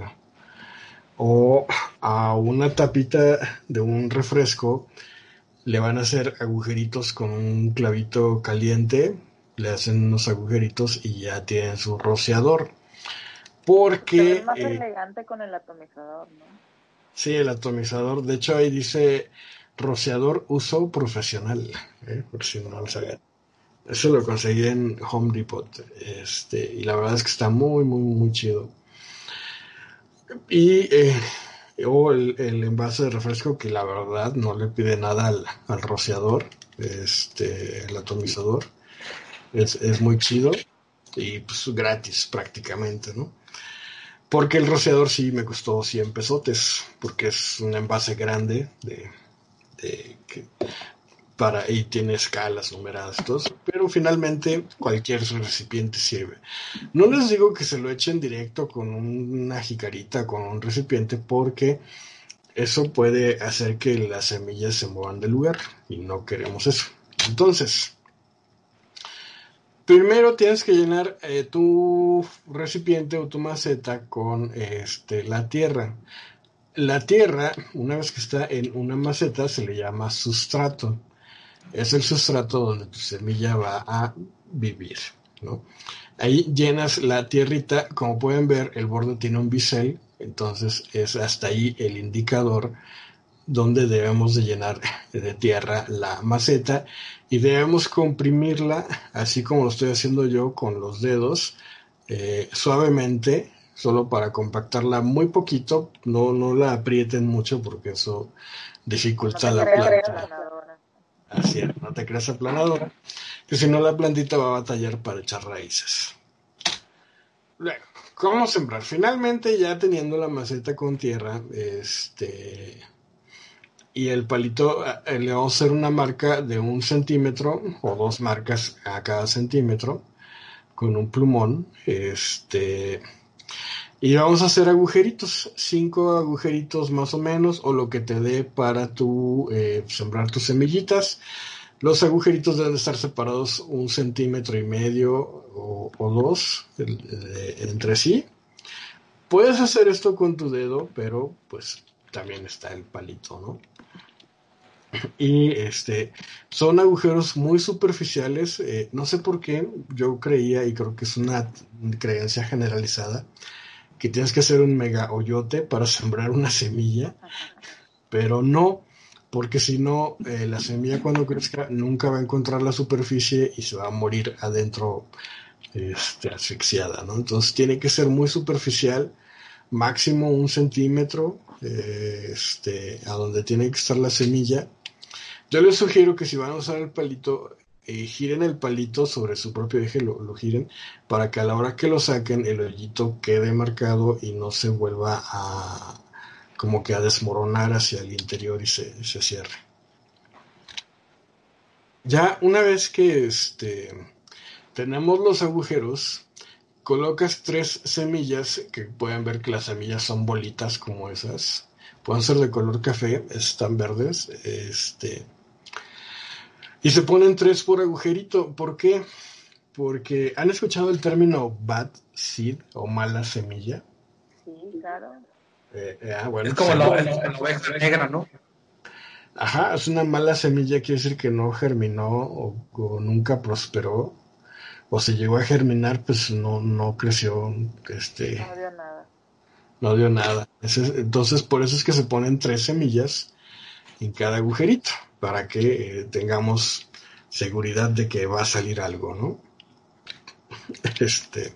o a una tapita de un refresco le van a hacer agujeritos con un clavito caliente, le hacen unos agujeritos y ya tienen su rociador. Porque... es más eh, elegante con el atomizador, ¿no? Sí, el atomizador. De hecho, ahí dice rociador uso profesional, ¿eh? por si no lo sabían. Eso lo conseguí en Home Depot. Este, y la verdad es que está muy, muy, muy chido. Y eh, o el, envase de refresco que la verdad no le pide nada al, rociador, este, el atomizador. Es, es, muy chido y pues gratis prácticamente, ¿no? Porque el rociador sí me costó 100 pesotes, porque es un envase grande de, para y tiene escalas numeradas todos, pero finalmente cualquier recipiente sirve. No les digo que se lo echen directo con una jicarita, con un recipiente, porque eso puede hacer que las semillas se muevan del lugar y no queremos eso. Entonces, primero tienes que llenar eh, tu recipiente o tu maceta con este, la tierra. La tierra, una vez que está en una maceta, se le llama sustrato es el sustrato donde tu semilla va a vivir, ¿no? Ahí llenas la tierrita, como pueden ver, el borde tiene un bisel, entonces es hasta ahí el indicador donde debemos de llenar de tierra la maceta y debemos comprimirla, así como lo estoy haciendo yo con los dedos, eh, suavemente, solo para compactarla muy poquito, no, no la aprieten mucho porque eso dificulta la planta. Así es, no te creas aplanadora, que si no la plantita va a batallar para echar raíces. Luego, ¿cómo sembrar? Finalmente ya teniendo la maceta con tierra, este, y el palito eh, le vamos a hacer una marca de un centímetro o dos marcas a cada centímetro con un plumón, este, y vamos a hacer agujeritos, cinco agujeritos más o menos, o lo que te dé para tu eh, sembrar tus semillitas. Los agujeritos deben estar separados un centímetro y medio o, dos entre sí. Puedes hacer esto con tu dedo, pero pues también está el palito, ¿no? Y este son agujeros muy superficiales. Eh, no sé por qué, yo creía y creo que es una creencia generalizada que tienes que hacer un mega hoyote para sembrar una semilla, pero no, porque si no, eh, la semilla cuando crezca nunca va a encontrar la superficie y se va a morir adentro este, asfixiada, ¿no? Entonces tiene que ser muy superficial, máximo un centímetro, eh, este, a donde tiene que estar la semilla. Yo les sugiero que si van a usar el palito, giren el palito sobre su propio eje, lo, giren, para que a la hora que lo saquen el hoyito quede marcado y no se vuelva a como que a desmoronar hacia el interior y se, cierre. Ya una vez que este, tenemos los agujeros, colocas tres semillas, que pueden ver que las semillas son bolitas como esas, pueden ser de color café, están verdes, este, y se ponen tres por agujerito. ¿Por qué? Porque han escuchado el término bad seed o mala semilla. Sí, claro. Eh, eh, ah, bueno, es como la, oveja negra, ¿no? Ajá, es una mala semilla, quiere decir que no germinó o, nunca prosperó. O se llegó a germinar, pues no, no creció. Este, no dio nada. No dio nada. entonces, por eso es que se ponen tres semillas en cada agujerito para que eh, tengamos seguridad de que va a salir algo, ¿no? Este.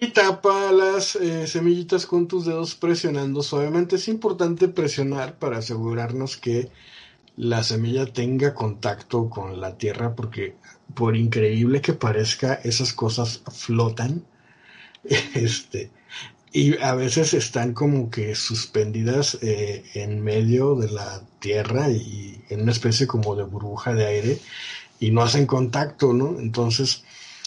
Y tapa las eh, semillitas con tus dedos presionando suavemente. Es importante presionar para asegurarnos que la semilla tenga contacto con la tierra porque por increíble que parezca, esas cosas flotan. Este, y a veces están como que suspendidas eh, en medio de la tierra y en una especie como de burbuja de aire y no hacen contacto, ¿no? Entonces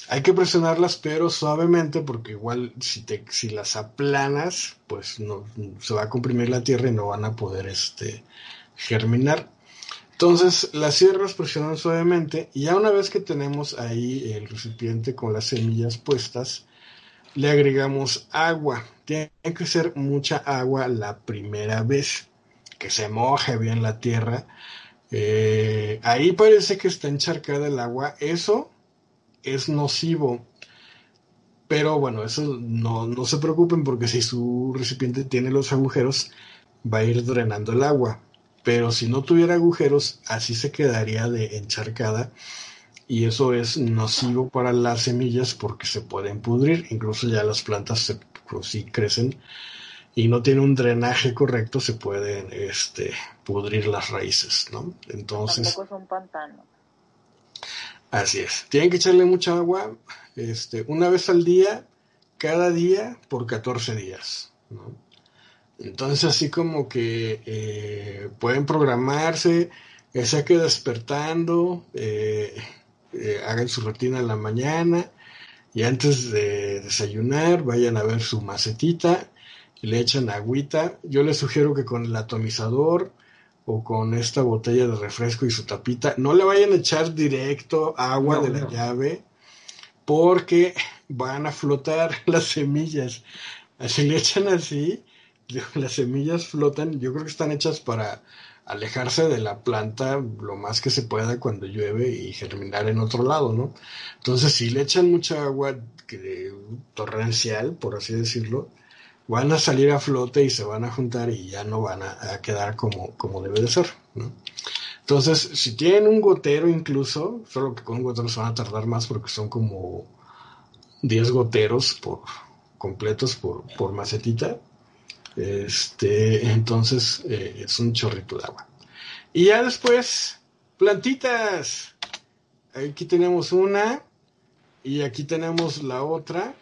hay que presionarlas pero suavemente porque igual si te si las aplanas pues no se va a comprimir la tierra y no van a poder este germinar. Entonces las cierras presionan suavemente y ya una vez que tenemos ahí el recipiente con las semillas puestas, le agregamos agua. Tiene que ser mucha agua la primera vez, que se moje bien la tierra. Eh, ahí parece que está encharcada el agua. Eso es nocivo. Pero bueno, eso no, no se preocupen porque si su recipiente tiene los agujeros, va a ir drenando el agua pero si no tuviera agujeros, así se quedaría de encharcada y eso es nocivo para las semillas porque se pueden pudrir, incluso ya las plantas se, pues, si crecen y no tienen un drenaje correcto, se pueden este, pudrir las raíces, ¿no? Entonces... Tampoco es un pantano. Así es. Tienen que echarle mucha agua este, una vez al día, cada día por 14 días, ¿no? Entonces así como que eh, pueden programarse, ya sea que despertando, eh, eh, hagan su rutina en la mañana y antes de desayunar vayan a ver su macetita y le echan agüita. Yo les sugiero que con el atomizador o con esta botella de refresco y su tapita, no le vayan a echar directo agua de la llave porque van a flotar las semillas. Así le echan así, las semillas flotan, yo creo que están hechas para alejarse de la planta lo más que se pueda cuando llueve y germinar en otro lado, ¿no? Entonces, si le echan mucha agua que, torrencial, por así decirlo, van a salir a flote y se van a juntar y ya no van a, quedar como, como debe de ser, ¿no? Entonces, si tienen un gotero incluso, solo que con un gotero se van a tardar más porque son como 10 goteros por completos por, por macetita, este, entonces eh, es un chorrito de agua. Y ya después, plantitas. Aquí tenemos una y aquí tenemos la otra.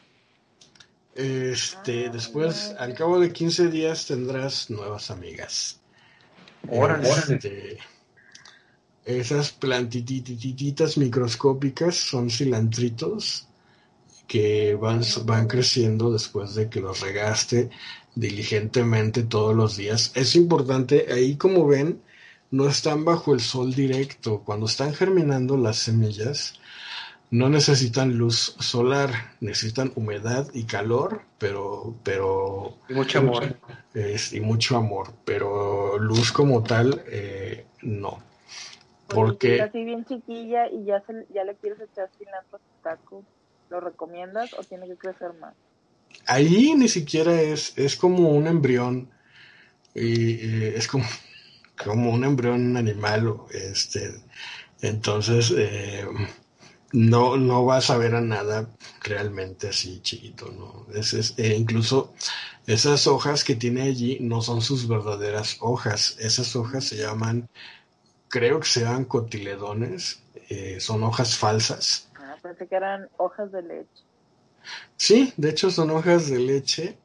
Este, después, al cabo de 15 días tendrás nuevas amigas. Este, esas plantititas microscópicas son cilantritos que van, van creciendo después de que los regaste diligentemente todos los días. Es importante, ahí como ven, no están bajo el sol directo. Cuando están germinando las semillas, no necesitan luz solar, necesitan humedad y calor, pero, pero y mucho amor. y mucho amor, pero luz como tal, eh, no. Porque así bien chiquilla y ya ya le quieres echar cilantro a tu taco, ¿lo recomiendas o tiene que crecer más? ahí ni siquiera es, es como un embrión, y, es como, como un embrión animal, este, entonces eh, no, no vas a ver a nada realmente así chiquito, ¿no? Es, eh, incluso esas hojas que tiene allí no son sus verdaderas hojas, esas hojas se llaman, creo que se llaman cotiledones, eh, son hojas falsas. Pensé que eran hojas de leche. Sí, de hecho son hojas de leche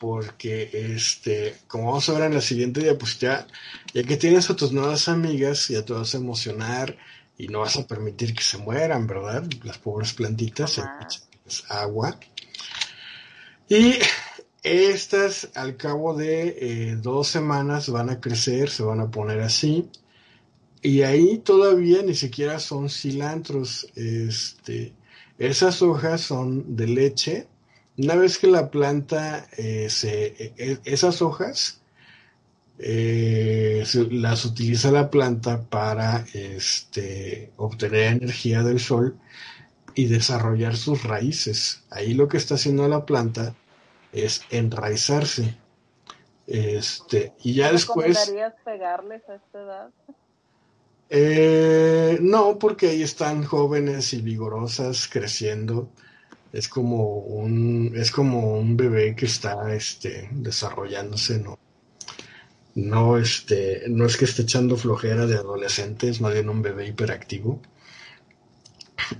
porque este, como vamos a ver en la siguiente diapositiva, ya que tienes a tus nuevas amigas, ya te vas a emocionar y no vas a permitir que se mueran, ¿verdad? Las pobres plantitas, agua. Y estas al cabo de eh, dos semanas van a crecer, se van a poner así. Y ahí todavía ni siquiera son cilantros, este, esas hojas son de leche. Una vez que la planta eh, se... E, e, esas hojas eh, las utiliza la planta para este, obtener energía del sol y desarrollar sus raíces. Ahí lo que está haciendo la planta es enraizarse. Este, y ya después. pegarles a esta edad? Eh, no, porque ahí están jóvenes y vigorosas creciendo. Es como un, es como un bebé que está este, desarrollándose, ¿no? No, este, no es que esté echando flojera de adolescente, es más bien un bebé hiperactivo.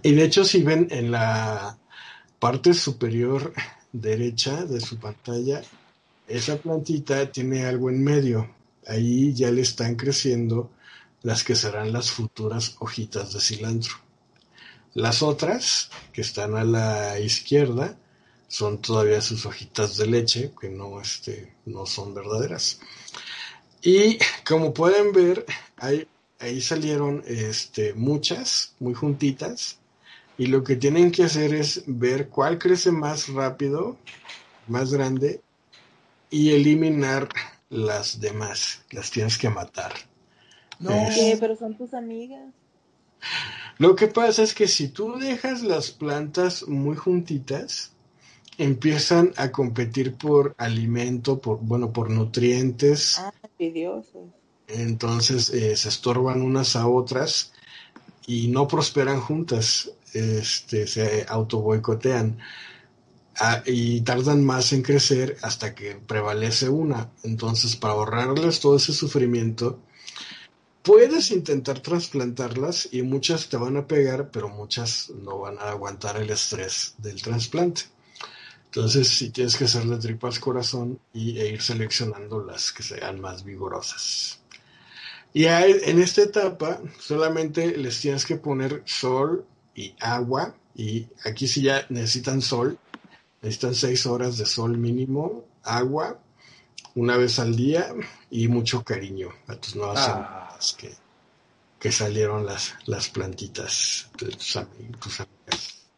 Y de hecho, si ven en la parte superior derecha de su pantalla, esa plantita tiene algo en medio. Ahí ya le están creciendo las que serán las futuras hojitas de cilantro. Las otras, que están a la izquierda, son todavía sus hojitas de leche, que no, este, no son verdaderas. Y como pueden ver, ahí, ahí salieron este, muchas, muy juntitas. Y lo que tienen que hacer es ver cuál crece más rápido, más grande, y eliminar las demás. Las tienes que matar. No, ¿Qué? pero son tus amigas. Lo que pasa es que si tú dejas las plantas muy juntitas, empiezan a competir por alimento, por bueno, por nutrientes. Ah, Entonces eh, se estorban unas a otras y no prosperan juntas, este, se auto boicotean ah, y tardan más en crecer hasta que prevalece una. Entonces, para ahorrarles todo ese sufrimiento, puedes intentar trasplantarlas y muchas te van a pegar, pero muchas no van a aguantar el estrés del trasplante. Entonces, sí tienes que hacerle tripas corazón y, e ir seleccionando las que sean más vigorosas. Y en esta etapa solamente les tienes que poner sol y agua. Y aquí sí ya necesitan sol. Necesitan seis horas de sol mínimo, agua, una vez al día y mucho cariño a tus nuevas ah. Que, que salieron las, las plantitas de tus, tus amigas.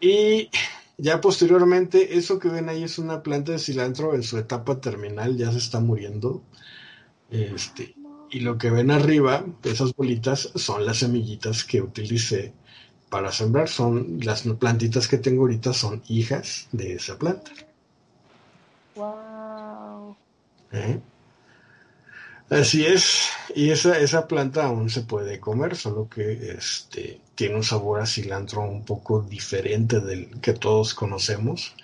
Y ya posteriormente, eso que ven ahí es una planta de cilantro en su etapa terminal, ya se está muriendo. Este, y lo que ven arriba, esas bolitas, son las semillitas que utilicé para sembrar. Son las plantitas que tengo ahorita, son hijas de esa planta. Wow. ¿Eh? Así es, y esa, esa planta aún se puede comer, solo que este, tiene un sabor a cilantro un poco diferente del que todos conocemos.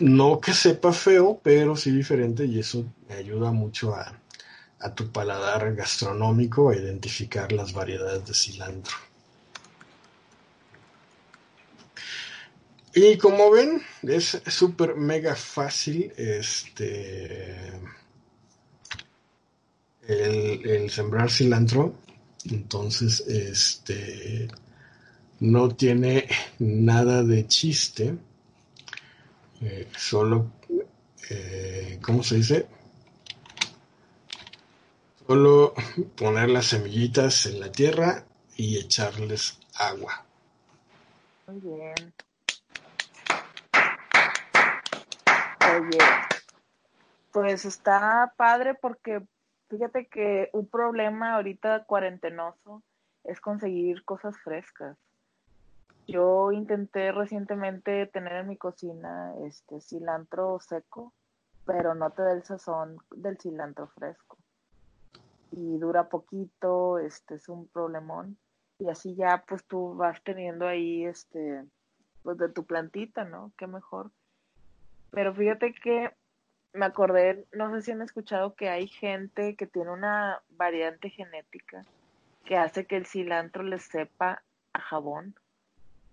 No que sepa feo, pero sí diferente y eso ayuda mucho a, a tu paladar gastronómico a identificar las variedades de cilantro. Y como ven, es súper mega fácil este el, sembrar cilantro. Entonces, este no tiene nada de chiste. Eh, solo, eh, ¿cómo se dice? Solo poner las semillitas en la tierra y echarles agua. Muy bien. Oye, pues está padre porque Fíjate que un problema ahorita cuarentenoso es conseguir cosas frescas. Yo intenté recientemente tener en mi cocina este cilantro seco, pero no te da el sazón del cilantro fresco. Y dura poquito, este es un problemón. Y así ya pues tú vas teniendo ahí este pues de tu plantita, ¿no? Qué mejor. Pero fíjate que me acordé, no sé si han escuchado que hay gente que tiene una variante genética que hace que el cilantro le sepa a jabón.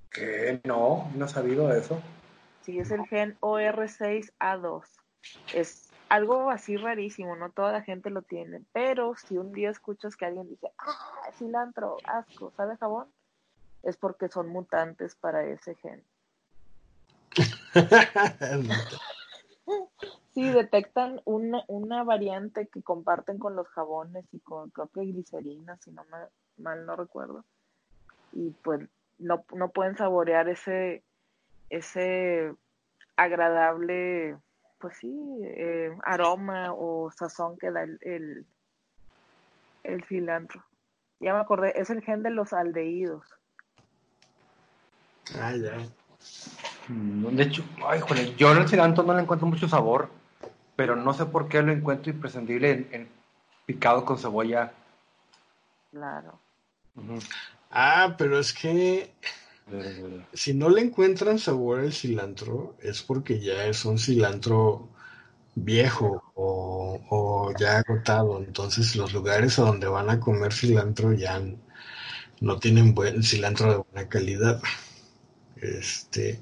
¿Qué? No, no he sabido eso. Sí, es el gen OR6A2. Es algo así rarísimo, no toda la gente lo tiene, pero si un día escuchas que alguien dice, ah, cilantro, asco, ¿sabe jabón? Es porque son mutantes para ese gen. Sí, detectan una, una variante que comparten con los jabones y con creo que glicerina, si no me, mal no recuerdo. Y pues no, no pueden saborear ese, ese agradable, pues sí, eh, aroma o sazón que da el, el, el cilantro. Ya me acordé, es el gen de los aldehídos. Ah, ya. Mm, de hecho, ay, joder, yo el cilantro no le encuentro mucho sabor pero no sé por qué lo encuentro imprescindible en, picado con cebolla. Claro. Ah, pero es que si no le encuentran sabor al cilantro, es porque ya es un cilantro viejo o, o ya agotado. Entonces los lugares a donde van a comer cilantro ya no tienen buen cilantro de buena calidad. Este,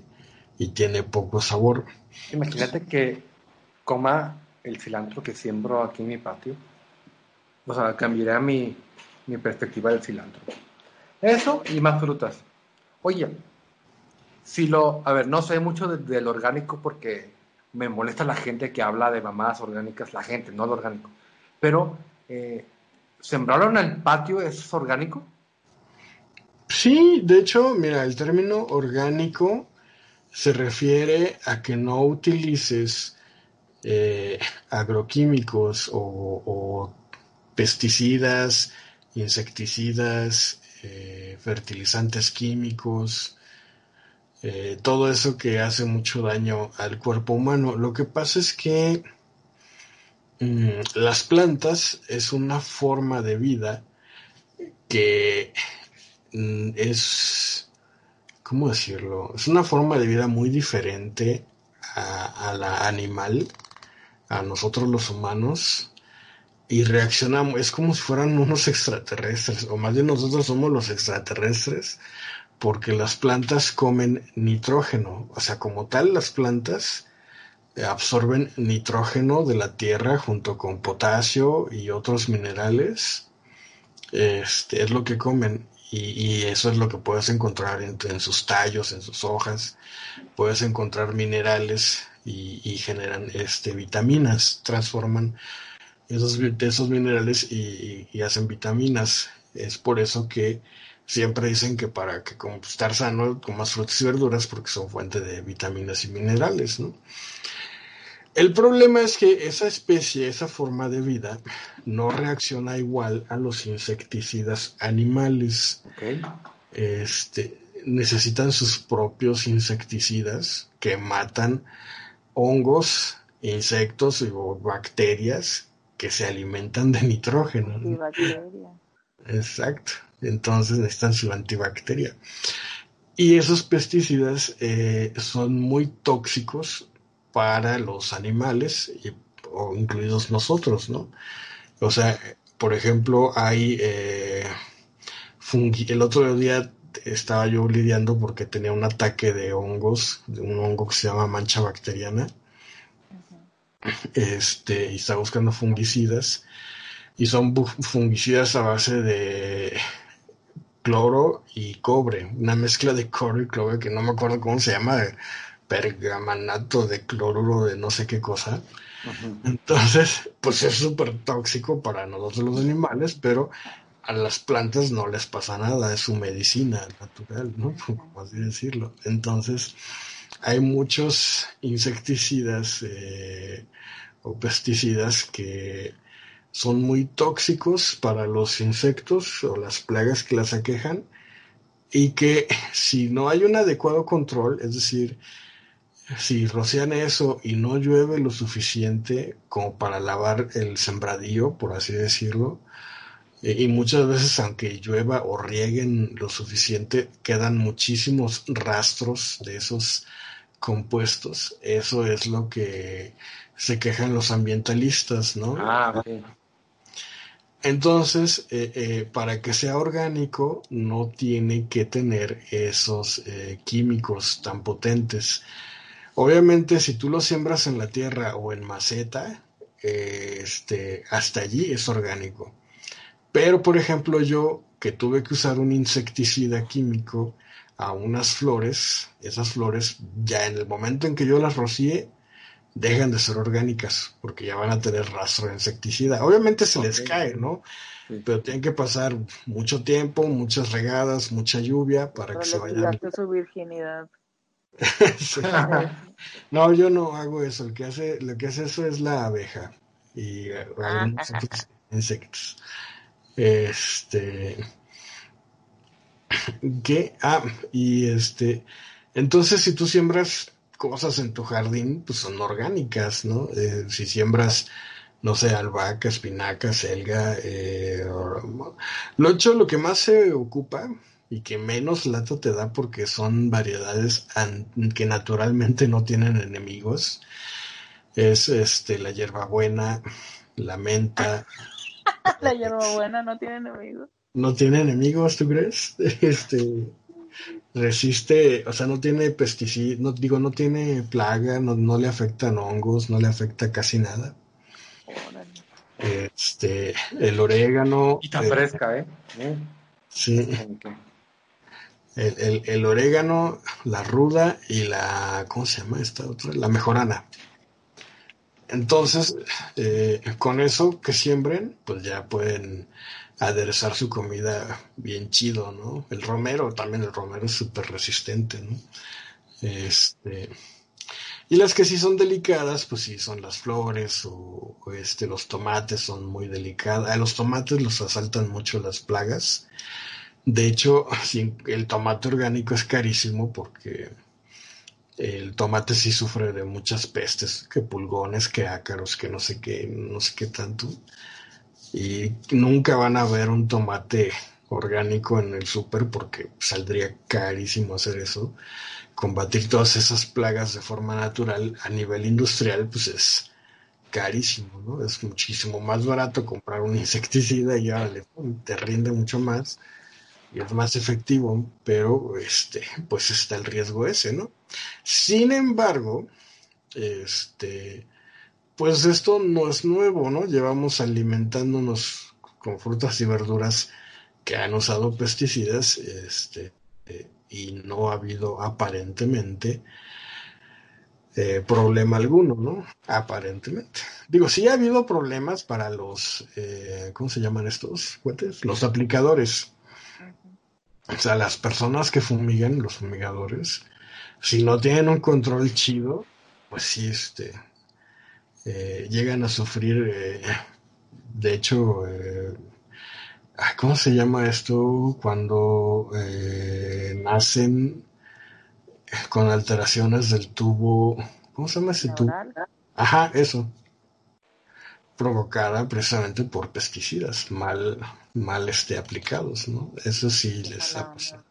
y tiene poco sabor. Imagínate que coma el cilantro que siembro aquí en mi patio. O sea, cambiaría mi, mi perspectiva del cilantro. Eso y más frutas. Oye, si lo, a ver, no sé mucho del orgánico porque me molesta la gente que habla de mamadas orgánicas, la gente, no lo orgánico. Pero, eh, ¿sembraron en el patio es orgánico? Sí, de hecho, mira, el término orgánico se refiere a que no utilices eh, agroquímicos o, pesticidas, insecticidas, eh, fertilizantes químicos, eh, todo eso que hace mucho daño al cuerpo humano. Lo que pasa es que mm, las plantas es una forma de vida que mm, es, ¿cómo decirlo? Es una forma de vida muy diferente a, la animal, a nosotros los humanos, y reaccionamos, es como si fueran unos extraterrestres, o más bien nosotros somos los extraterrestres, porque las plantas comen nitrógeno, o sea, como tal las plantas absorben nitrógeno de la tierra junto con potasio y otros minerales, este, es lo que comen y, eso es lo que puedes encontrar en, sus tallos, en sus hojas, puedes encontrar minerales y, generan este, vitaminas, transforman esos, esos minerales y, y hacen vitaminas. Es por eso que siempre dicen que para que como estar sano más frutas y verduras porque son fuente de vitaminas y minerales, ¿no? El problema es que esa especie, esa forma de vida, no reacciona igual a los insecticidas animales. Este, necesitan sus propios insecticidas que matan hongos, insectos o bacterias que se alimentan de nitrógeno. Exacto entonces necesitan su antibacteria. Y esos pesticidas eh, son muy tóxicos para los animales, o incluidos nosotros, ¿no? O sea, por ejemplo, hay eh, el otro día estaba yo lidiando porque tenía un ataque de hongos, de un hongo que se llama mancha bacteriana. Este, y estaba buscando fungicidas. Y son fungicidas a base de cloro y cobre, una mezcla de cloro y cobre que no me acuerdo cómo se llama, pergamanato de cloruro de no sé qué cosa. Entonces, pues es súper tóxico para nosotros los animales, pero a las plantas no les pasa nada, es su medicina natural, ¿no? Por así decirlo. Entonces, hay muchos insecticidas eh, o pesticidas que son muy tóxicos para los insectos o las plagas que las aquejan y que si no hay un adecuado control, es decir, si rocian eso y no llueve lo suficiente como para lavar el sembradío, por así decirlo, y muchas veces aunque llueva o rieguen lo suficiente, quedan muchísimos rastros de esos compuestos. Eso es lo que se quejan los ambientalistas, ¿no? Ah, entonces, eh, eh, para que sea orgánico, no tiene que tener esos eh, químicos tan potentes. Obviamente, si tú lo siembras en la tierra o en maceta, este, hasta allí es orgánico. Pero, por ejemplo, yo que tuve que usar un insecticida químico a unas flores, esas flores, ya en el momento en que yo las rocié, dejan de ser orgánicas porque ya van a tener rastro de insecticida. Obviamente se les cae, ¿no? Pero tienen que pasar mucho tiempo, muchas regadas, mucha lluvia para que se vayan. su virginidad. no, yo no hago eso. El que hace, lo que hace eso es la abeja y algunos otros insectos. Este. ¿Qué? Ah, y este. Entonces, si tú siembras cosas en tu jardín pues son orgánicas, ¿no? Eh, si siembras, no sé, albahaca, espinaca, selga, eh, lo hecho, lo que más se ocupa y que menos lata te da porque son variedades que naturalmente no tienen enemigos, es este la hierbabuena, la menta. la hierbabuena no tiene enemigos. No tiene enemigos, ¿tú crees? Este resiste, o sea, no tiene pesticidas, no digo, no tiene plaga, no, no le afectan hongos, no le afecta casi nada. Este, el orégano. Y tan fresca, ¿eh? Sí. El, el, orégano, la ruda y la, ¿cómo se llama esta otra? La mejorana. Entonces, eh, con eso que siembren, pues ya pueden aderezar su comida bien chido, ¿no? El romero, también el romero es súper resistente, ¿no? Este, y las que sí son delicadas, pues sí, son las flores o, este, los tomates son muy delicados. A los tomates los asaltan mucho las plagas. De hecho, el tomate orgánico es carísimo porque el tomate sí sufre de muchas pestes, que pulgones, que ácaros, que no sé qué, no sé qué tanto y nunca van a ver un tomate orgánico en el súper porque saldría carísimo hacer eso. Combatir todas esas plagas de forma natural a nivel industrial, pues es carísimo, ¿no? Es muchísimo más barato comprar un insecticida y ya te rinde mucho más y es más efectivo, pero este, pues está el riesgo ese, ¿no? Sin embargo, este, pues esto no es nuevo, ¿no? Llevamos alimentándonos con frutas y verduras que han usado pesticidas este, eh, y no ha habido aparentemente eh, problema alguno, ¿no? Aparentemente. Digo, sí ha habido problemas para los, eh, ¿cómo se llaman estos? Los aplicadores. O sea, las personas que fumigan, los fumigadores, si no tienen un control chido, pues sí, este, eh, llegan a sufrir, eh, de hecho, eh, ¿cómo se llama esto? Cuando nacen con alteraciones del tubo, ¿cómo se llama ese tubo? Ajá, eso. Provocada precisamente por pesticidas mal, mal este, aplicados, ¿no? Eso sí les ha pasado.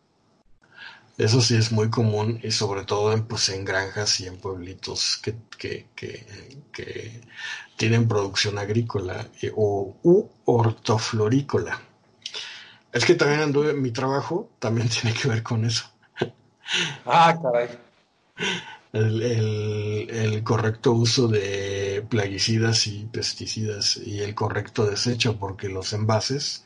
Eso sí es muy común y sobre todo en, pues, en granjas y en pueblitos que, que, que, tienen producción agrícola eh, o u hortoflorícola. Es que también anduve, mi trabajo también tiene que ver con eso. Ah, caray. El, el, el, correcto uso de plaguicidas y pesticidas y el correcto desecho, porque los envases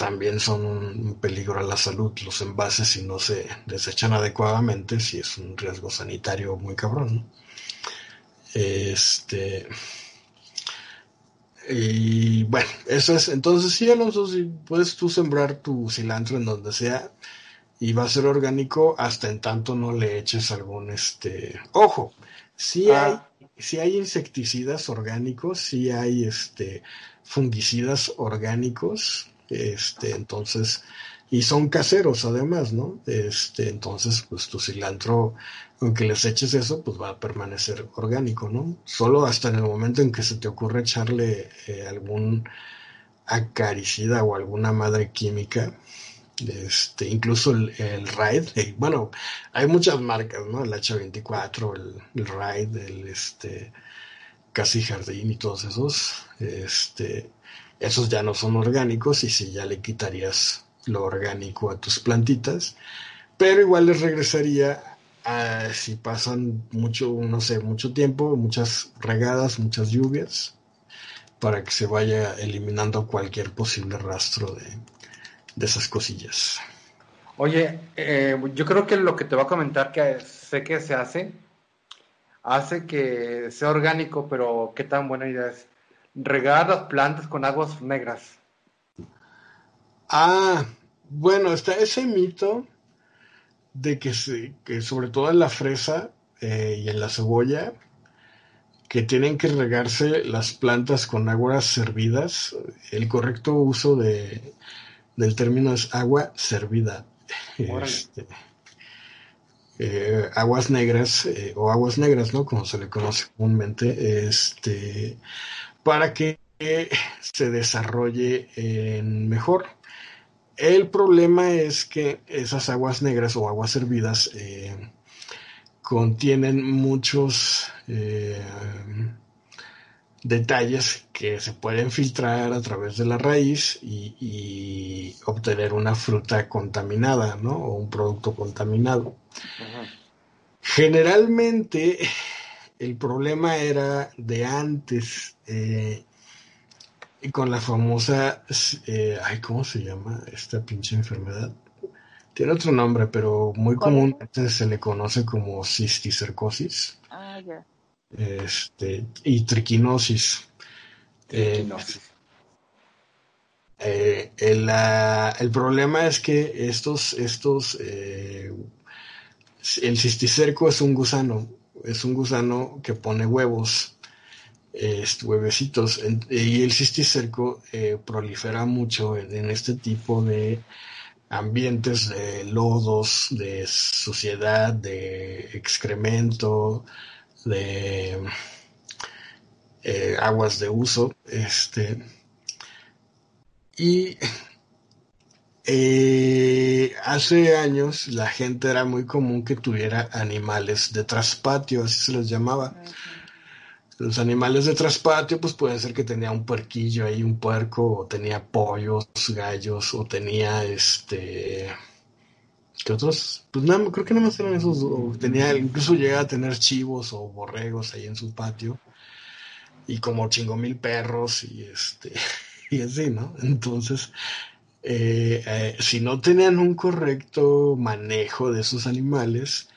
también son un peligro a la salud. Los envases, si no se desechan adecuadamente, si es un riesgo sanitario muy cabrón. Este. Y bueno, eso es. Entonces, sí, Alonso, si puedes tú sembrar tu cilantro en donde sea y va a ser orgánico hasta en tanto no le eches algún este. Ojo, si ah. hay, hay insecticidas orgánicos, si hay este fungicidas orgánicos, este, entonces, y son caseros además, ¿no? Este, entonces, pues tu cilantro, aunque les eches eso, pues va a permanecer orgánico, ¿no? Solo hasta en el momento en que se te ocurre echarle eh, algún acaricida o alguna madre química, este, incluso el, Raid, bueno, hay muchas marcas, ¿no? El H24, el, el Raid, el este, Casi Jardín y todos esos, este, esos ya no son orgánicos y si ya le quitarías lo orgánico a tus plantitas, pero igual les regresaría si pasan mucho, no sé, mucho tiempo, muchas regadas, muchas lluvias, para que se vaya eliminando cualquier posible rastro de, esas cosillas. Oye, eh, yo creo que lo que te voy a comentar que sé que se hace, hace que sea orgánico, pero qué tan buena idea es regar las plantas con aguas negras. Ah, bueno, está ese mito de que, que sobre todo en la fresa eh, y en la cebolla, que tienen que regarse las plantas con aguas servidas. El correcto uso de, del término es agua servida. Este, eh, aguas negras eh, o aguas negras, ¿no? Como se le conoce comúnmente, este, para que se desarrolle mejor. El problema es que esas aguas negras o aguas hervidas, eh, contienen muchos eh, detalles que se pueden filtrar a través de la raíz y, obtener una fruta contaminada, ¿no? O un producto contaminado. Generalmente el problema era de antes, eh, con la famosa, eh, ay, ¿cómo se llama esta pinche enfermedad? Tiene otro nombre, pero muy comúnmente se le conoce como cisticercosis. Ah, ya. Este, y triquinosis. Eh, eh, el, problema es que estos, estos, eh, el cisticerco es un gusano, es un gusano que pone huevos, huevecitos, y el cisticerco prolifera mucho en, este tipo de ambientes de lodos, de suciedad, de excremento, de eh, aguas de uso. Este, y eh, hace años la gente era muy común que tuviera animales de traspatio, así se les llamaba. Los animales de traspatio, pues puede ser que tenía un puerquillo ahí, un puerco, o tenía pollos, gallos, o tenía este que otros, pues nada, creo que nada más eran esos, tenía, incluso llega a tener chivos o borregos ahí en su patio, y como chingo mil perros, y este, y así, ¿no? Entonces, eh, eh, si no tenían un correcto manejo de esos animales,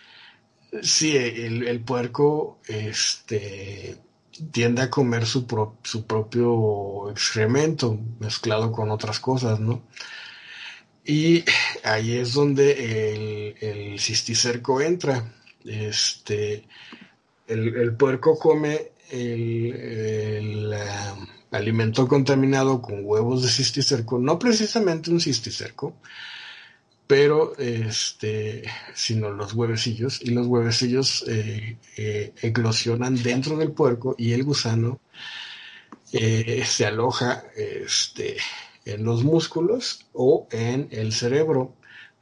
sí, el, el puerco, este, tiende a comer su, su propio excremento mezclado con otras cosas, ¿no? Y ahí es donde el, cisticerco entra. Este, el, puerco come el, alimento contaminado con huevos de cisticerco, no precisamente un cisticerco, pero este, sino los huevecillos, y los huevecillos eh, eh, eclosionan dentro del puerco y el gusano eh, se aloja este, en los músculos o en el cerebro.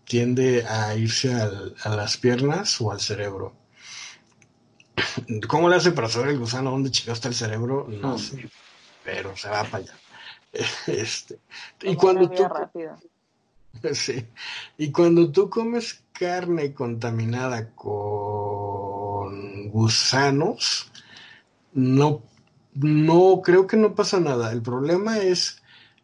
Tiende a irse a las piernas o al cerebro. ¿Cómo le hace para saber el gusano dónde chica está el cerebro? No sé, pero se va para allá. Este, y cuando tú, sí, y cuando tú comes carne contaminada con gusanos, no, no creo que no pasa nada. El problema es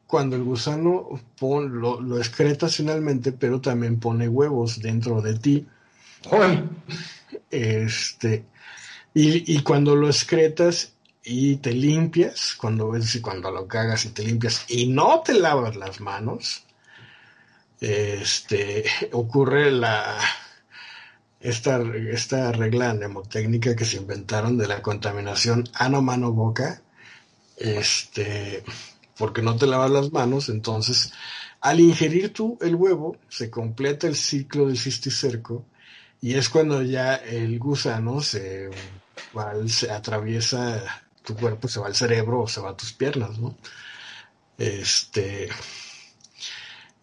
cuando el gusano lo, excreta finalmente, pero también pone huevos dentro de ti. Este, y, cuando lo excretas y te limpias, cuando ves cuando lo cagas y te limpias y no te lavas las manos, este, ocurre la esta, esta regla mnemotécnica que se inventaron de la contaminación ano mano boca, este porque no te lavas las manos, entonces al ingerir tú el huevo se completa el ciclo del cisticerco y es cuando ya el gusano se, se atraviesa tu cuerpo, se va al cerebro o se va a tus piernas, ¿no? Este,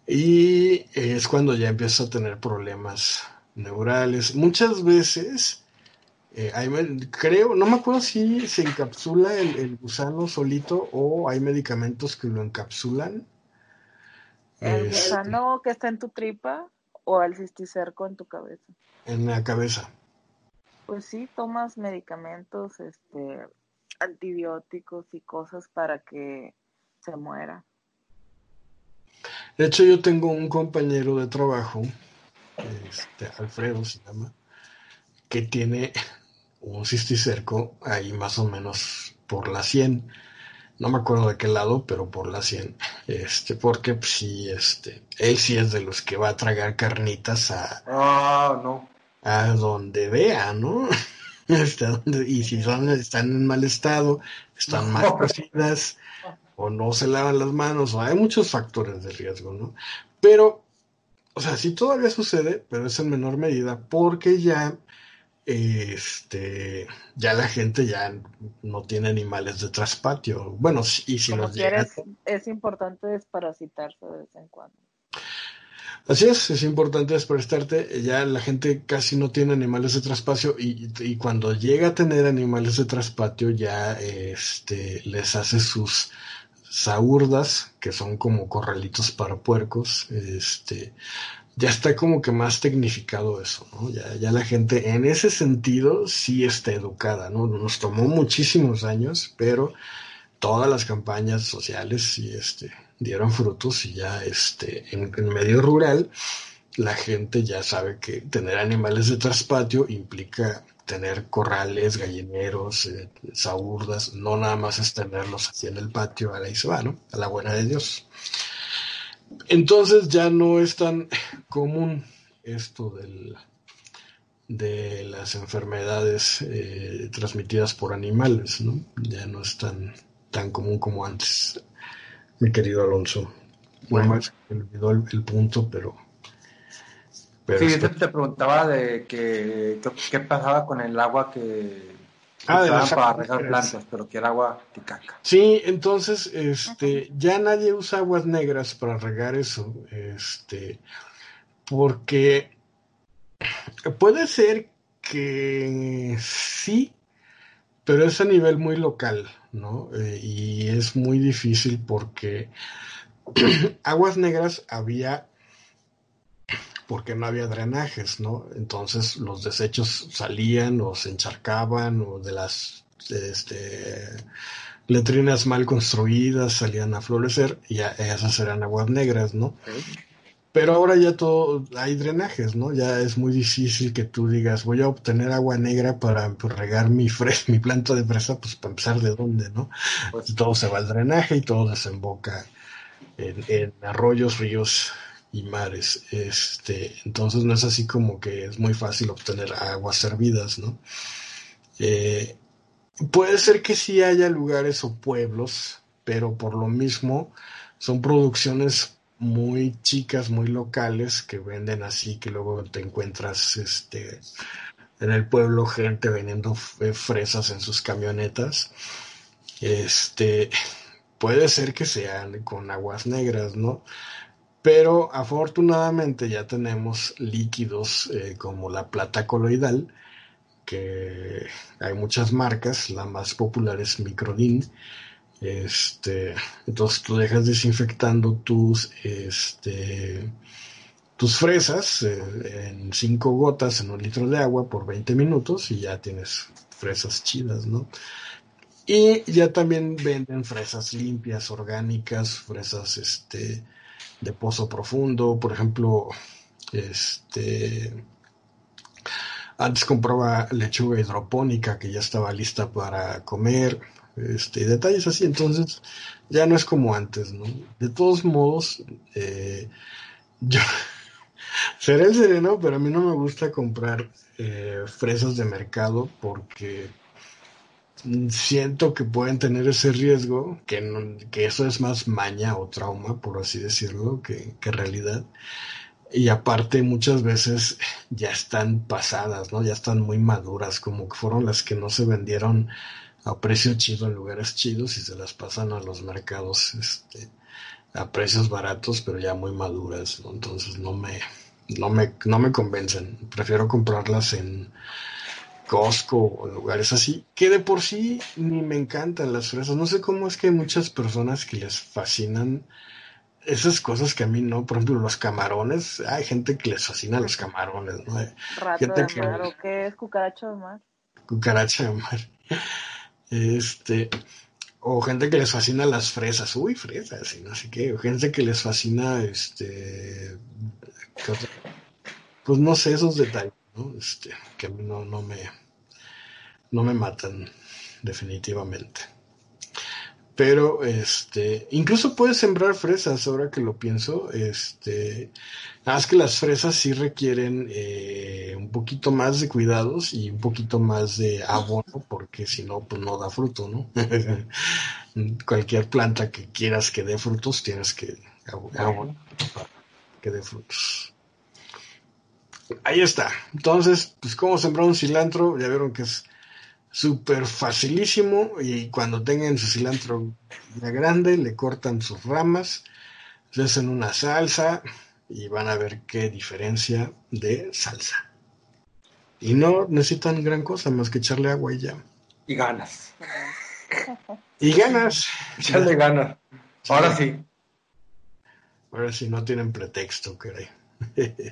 y es cuando ya empiezas a tener problemas neurales. Muchas veces eh, creo, no me acuerdo si se encapsula el, gusano solito o hay medicamentos que lo encapsulan. ¿El este, gusano que está en tu tripa o el cisticerco en tu cabeza? En la cabeza. Pues sí, tomas medicamentos, este, antibióticos y cosas para que se muera. De hecho, yo tengo un compañero de trabajo, este, Alfredo se llama, que tiene un cisticerco ahí más o menos por la 100. No me acuerdo de qué lado, pero por la 100. Este, porque pues, sí, este, él sí es de los que va a tragar carnitas a, ah, no. A donde vea, ¿no? Este, y si son, están en mal estado, están mal cocidas, o no se lavan las manos, o hay muchos factores de riesgo, ¿no? Pero, o sea, sí todavía sucede, pero es en menor medida, porque ya este ya la gente ya no tiene animales de traspatio. Bueno, y si los quieres, es importante desparasitarse de vez en cuando. Así es, es importante despertarte. Ya la gente casi no tiene animales de traspatio y, y cuando llega a tener animales de traspatio ya este, les hace sus saurdas, que son como corralitos para puercos. Este, ya está como que más tecnificado eso, ¿no? Ya, ya la gente en ese sentido sí está educada, ¿no? Nos tomó muchísimos años, pero todas las campañas sociales sí este, dieron frutos y ya este, en, en medio rural la gente ya sabe que tener animales de traspatio implica tener corrales, gallineros, eh, saurdas, no nada más es tenerlos así en el patio, a la se va, ¿no? A la buena de Dios. Entonces ya no es tan común esto del, de las enfermedades eh, transmitidas por animales, ¿no? Ya no es tan, tan común como antes, mi querido Alonso. Bueno, más me olvidó el, el, punto, pero... pero sí, este... te preguntaba de que, qué pasaba con el agua que Ah, de para regar plantas, pero que era agua de caca. Sí, entonces, este, ya nadie usa aguas negras para regar eso, este, porque puede ser que sí, pero es a nivel muy local, ¿no? Eh, y es muy difícil porque aguas negras había porque no había drenajes, ¿no? Entonces los desechos salían o se encharcaban o de las este, letrinas mal construidas salían a florecer y esas eran aguas negras, ¿no? Pero ahora ya todo, hay drenajes, ¿no? Ya es muy difícil que tú digas, voy a obtener agua negra para pues, regar mi, fres mi planta de fresa, pues para empezar de dónde, ¿no? Pues, todo se va al drenaje y todo desemboca en, en arroyos, ríos y mares. Este, entonces no es así como que es muy fácil obtener aguas servidas, ¿no? Eh, puede ser que sí haya lugares o pueblos, pero por lo mismo son producciones muy chicas, muy locales, que venden así, que luego te encuentras este en el pueblo gente vendiendo fresas en sus camionetas. Este puede ser que sean con aguas negras, ¿no? Pero afortunadamente ya tenemos líquidos eh, como la plata coloidal, que hay muchas marcas, la más popular es Microdin. Este, entonces tú dejas desinfectando tus, este, tus fresas eh, en cinco gotas en un litro de agua por 20 minutos y ya tienes fresas chidas, ¿no? Y ya también venden fresas limpias, orgánicas, fresas, este, de pozo profundo, por ejemplo, este antes compraba lechuga hidropónica que ya estaba lista para comer, este, detalles así, entonces ya no es como antes, ¿no? De todos modos, eh, yo seré el sereno, pero a mí no me gusta comprar eh, fresas de mercado porque siento que pueden tener ese riesgo, que, que eso es más maña o trauma, por así decirlo, que, que, realidad. Y aparte muchas veces ya están pasadas, ¿no? Ya están muy maduras, como que fueron las que no se vendieron a precio chido en lugares chidos y se las pasan a los mercados este, a precios baratos, pero ya muy maduras, ¿no? Entonces no me, no me, no me convencen. Prefiero comprarlas en Costco o lugares así, que de por sí ni me encantan las fresas. No sé cómo es que hay muchas personas que les fascinan esas cosas que a mí no, por ejemplo, los camarones, hay gente que les fascina los camarones, ¿no? Rato gente de mar, ¿o qué es cucaracha de mar? Cucaracha de mar. Este, o gente que les fascina las fresas, uy, fresas, y no sé qué, o gente que les fascina, este, pues no sé, esos detalles. ¿no? Este, que a no, no me no me matan definitivamente. Pero este, incluso puedes sembrar fresas, ahora que lo pienso, este, nada más que las fresas sí requieren eh, un poquito más de cuidados y un poquito más de abono, porque si no, pues no da fruto, ¿no? Cualquier planta que quieras que dé frutos, tienes que abonar para que dé frutos. Ahí está. Entonces, pues cómo sembrar un cilantro, ya vieron que es súper facilísimo y cuando tengan su cilantro ya grande le cortan sus ramas, le hacen una salsa, y van a ver qué diferencia de salsa. Y no necesitan gran cosa más que echarle agua y ya. Y ganas. Y ganas. Echarle ganas. Ahora sí. Ahora sí, no tienen pretexto, caray.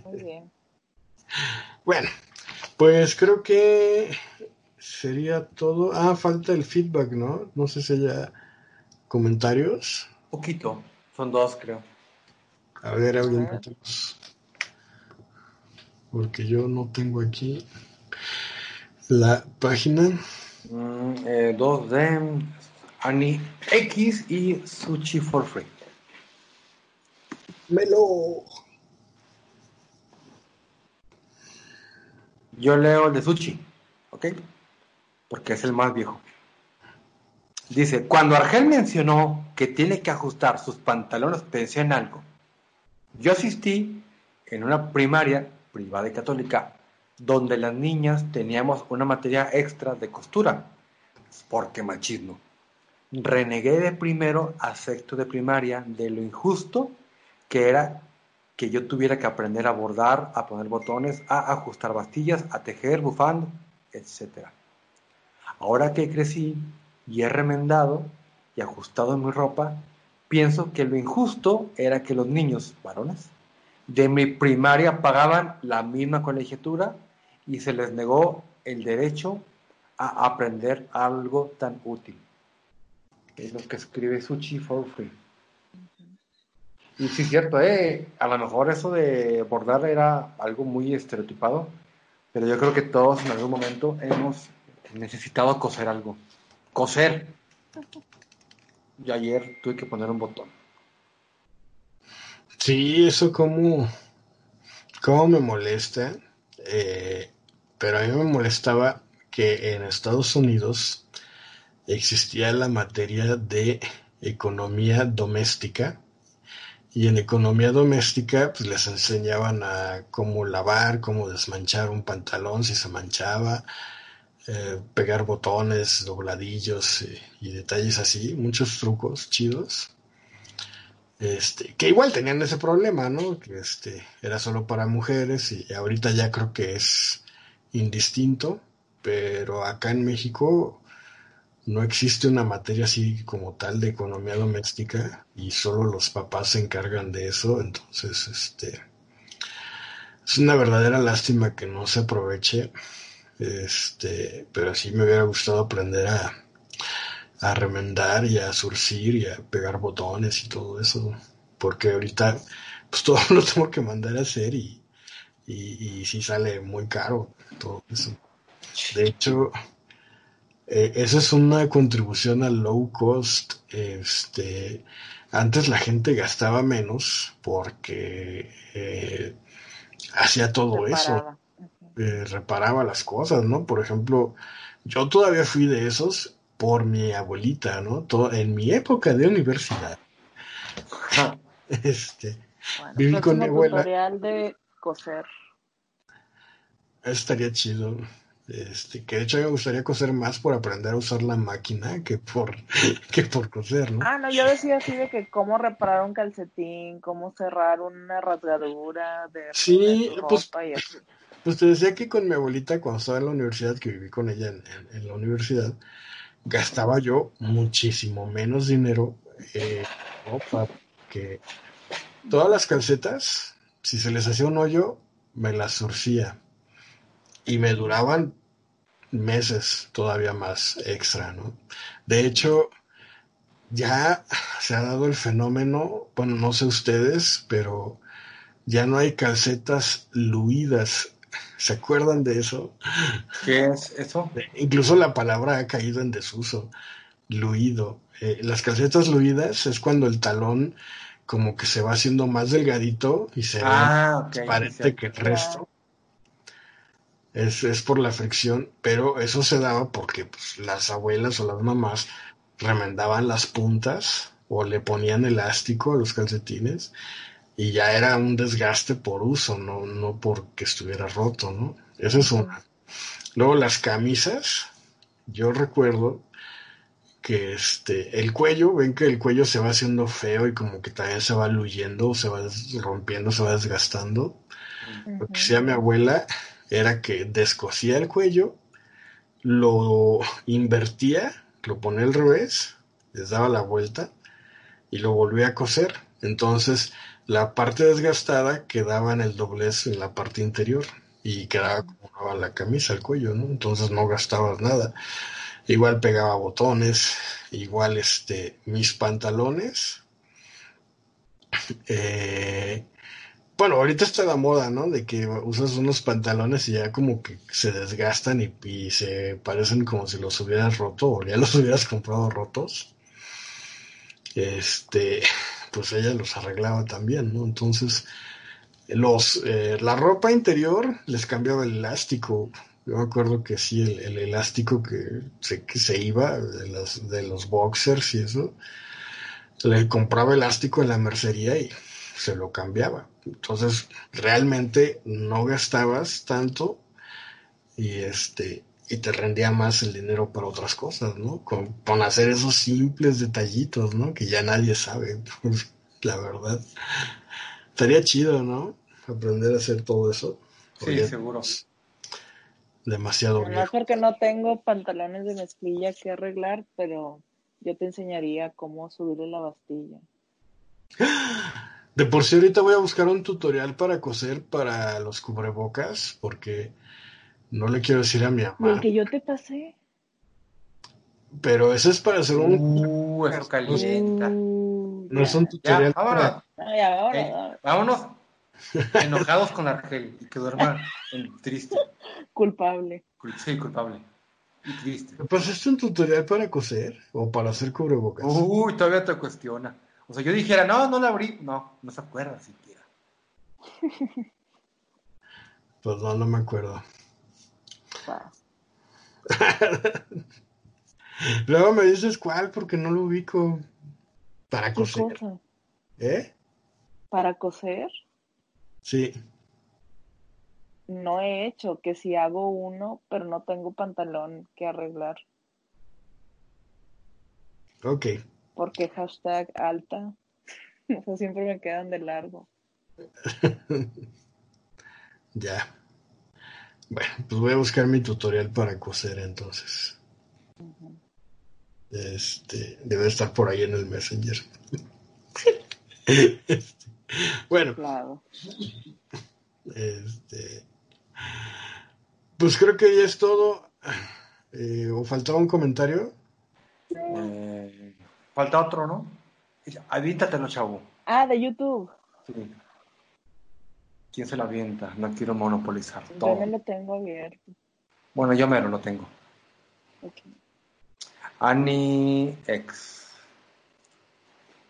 Muy bien. Bueno, pues creo que sería todo. Ah, falta el feedback, ¿no? No sé si haya comentarios. Poquito. Son dos, creo. A ver, A alguien ver. tenemos? Porque yo no tengo aquí la página. Mm, eh, dos de Ani X y Sushi for Free. Melo. Yo leo el de Sushi, ¿ok? Porque es el más viejo. Dice, cuando Argel mencionó que tiene que ajustar sus pantalones, pensé en algo. Yo asistí en una primaria privada y católica donde las niñas teníamos una materia extra de costura, porque machismo. Renegué de primero a sexto de primaria de lo injusto que era que yo tuviera que aprender a bordar, a poner botones, a ajustar bastillas, a tejer, bufando, etc. Ahora que crecí y he remendado y ajustado mi ropa, pienso que lo injusto era que los niños, varones, de mi primaria pagaban la misma colegiatura y se les negó el derecho a aprender algo tan útil. Es lo que escribe Sushi for Free. Y sí, cierto, ¿eh? a lo mejor eso de bordar era algo muy estereotipado, pero yo creo que todos en algún momento hemos necesitado coser algo. Coser. Yo ayer tuve que poner un botón. Sí, eso como, como me molesta. eh, pero a mí me molestaba que en Estados Unidos existía la materia de economía doméstica. Y en economía doméstica, pues les enseñaban a cómo lavar, cómo desmanchar un pantalón si se manchaba, eh, pegar botones, dobladillos eh, y detalles así, muchos trucos chidos. Este, que igual tenían ese problema, ¿no? Que este era solo para mujeres y ahorita ya creo que es indistinto, pero acá en México no existe una materia así como tal de economía doméstica y solo los papás se encargan de eso, entonces este es una verdadera lástima que no se aproveche, este, pero sí me hubiera gustado aprender a a remendar y a surcir y a pegar botones y todo eso, porque ahorita pues todo lo tengo que mandar a hacer y, y, sí sale muy caro todo eso. De hecho, eh, esa es una contribución al low cost. Este, antes la gente gastaba menos porque eh, hacía todo eso. Eh, reparaba las cosas, ¿no? Por ejemplo, yo todavía fui de esos por mi abuelita, ¿no? Todo, en mi época de universidad. Este, Bueno, Viví con mi abuela. tutorial de coser. estaría chido. Este, que de hecho me gustaría coser más por aprender a usar la máquina que por, que por coser, ¿no? Ah, no, yo decía así de que cómo reparar un calcetín, cómo cerrar una rasgadura de, Sí, de pues- ropa y así. Pues te decía que con mi abuelita cuando estaba en la universidad, que viví con ella en, la universidad, gastaba yo muchísimo menos dinero eh, ropa, que todas las calcetas, si se les hacía un hoyo, me las surcía y me duraban meses todavía más extra, ¿no? De hecho, ya se ha dado el fenómeno, bueno, no sé ustedes, pero ya no hay calcetas luidas. ¿Se acuerdan de eso? ¿Qué es eso? Incluso la palabra ha caído en desuso. Luido. Eh, las calcetas luidas es cuando el talón como que se va haciendo más delgadito y se ve Ah, transparente sí, que el resto. Es, es por la fricción, pero eso se daba porque pues, las abuelas o las mamás remendaban las puntas o le ponían elástico a los calcetines y ya era un desgaste por uso, no, no porque estuviera roto, ¿no? Eso es una. Luego las camisas, yo recuerdo que este, el cuello, ven que el cuello se va haciendo feo y como que también se va luyendo, se va rompiendo, se va desgastando. Lo que hacía mi abuela era que descosía el cuello, lo invertía, lo ponía al revés, les daba la vuelta y lo volvía a coser. Entonces, la parte desgastada quedaba en el doblez en la parte interior y quedaba como la camisa, el cuello, ¿no? Entonces no gastabas nada igual pegaba botones, igual este, mis pantalones. Eh, bueno, ahorita está la moda, ¿no? De que usas unos pantalones y ya como que se desgastan y, se parecen como si los hubieras roto o ya los hubieras comprado rotos. Este, pues ella los arreglaba también, ¿no? Entonces, los, eh, la ropa interior les cambiaba el elástico, yo me acuerdo que sí, el, elástico que se, que se iba de los, de los boxers y eso, le compraba elástico en la mercería y se lo cambiaba. Entonces, realmente no gastabas tanto y este y te rendía más el dinero para otras cosas, ¿no? Con, con hacer esos simples detallitos, ¿no? Que ya nadie sabe, la verdad. Estaría chido, ¿no? Aprender a hacer todo eso. Sí, seguro demasiado No porque no tengo pantalones de mezclilla que arreglar, pero yo te enseñaría cómo subirle la bastilla. De por sí ahorita voy a buscar un tutorial para coser para los cubrebocas, porque no le quiero decir a mi mamá. El que yo te pasé. Pero ese es para hacer un... Uh, eso calienta. Uh, no es un tutorial vámonos. vámonos. Enojados con Argel y que duerma en triste. Culpable. Sí, culpable. Y triste. ¿Pasaste un tutorial para coser o para hacer cubrebocas? Uy, todavía te cuestiona. O sea, yo dijera, no, no la abrí. No, no se acuerda siquiera. Pues no, no me acuerdo. Luego me dices cuál, porque no lo ubico. Para coser. ¿Eh? ¿Para coser? Sí no he hecho, que si hago uno, pero no tengo pantalón que arreglar. Ok. Porque hashtag alta, o siempre me quedan de largo. ya. Bueno, pues voy a buscar mi tutorial para coser entonces. Este, debe estar por ahí en el Messenger. Este, bueno. Claro. Este, pues creo que ya es todo. Eh, ¿O faltaba un comentario? Eh, falta otro, ¿no? Avítatelo, chavo. Ah, de YouTube. Sí. ¿Quién se la avienta? No quiero monopolizar todo. Yo lo tengo abierto. Bueno, yo mero lo tengo. Okay. Annie X.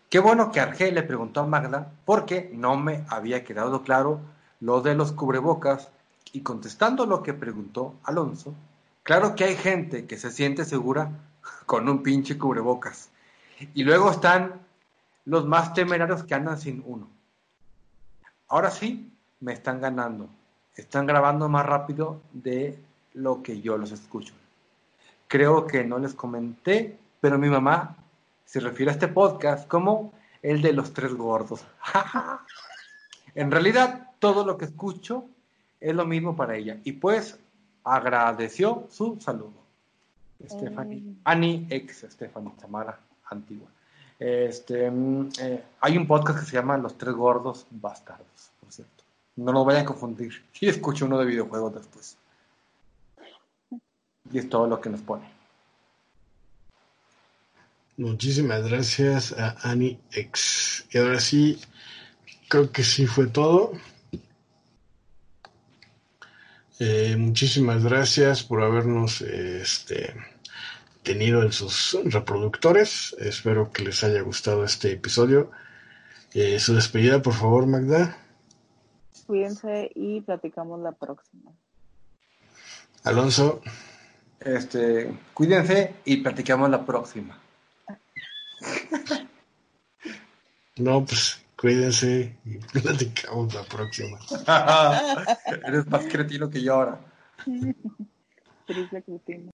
Qué bueno que Argel le preguntó a Magda porque no me había quedado claro lo de los cubrebocas y contestando lo que preguntó Alonso, claro que hay gente que se siente segura con un pinche cubrebocas. Y luego están los más temerarios que andan sin uno. Ahora sí, me están ganando. Están grabando más rápido de lo que yo los escucho. Creo que no les comenté, pero mi mamá se refiere a este podcast como el de los tres gordos. en realidad, todo lo que escucho es lo mismo para ella. Y pues agradeció su saludo. Stephanie, Annie ex Stephanie Tamara antigua. Este, mm, eh, hay un podcast que se llama Los Tres Gordos Bastardos, por cierto. No lo vayan a confundir. Y escucho uno de videojuegos después. Y es todo lo que nos pone. Muchísimas gracias a Annie X. Y ahora sí, creo que sí fue todo. Eh, muchísimas gracias por habernos este, tenido en sus reproductores. Espero que les haya gustado este episodio. Eh, su despedida, por favor, Magda. Cuídense y platicamos la próxima. Alonso. Este, cuídense y platicamos la próxima. No, pues Cuídense y platicamos la próxima. Eres más cretino que yo ahora. Cretino.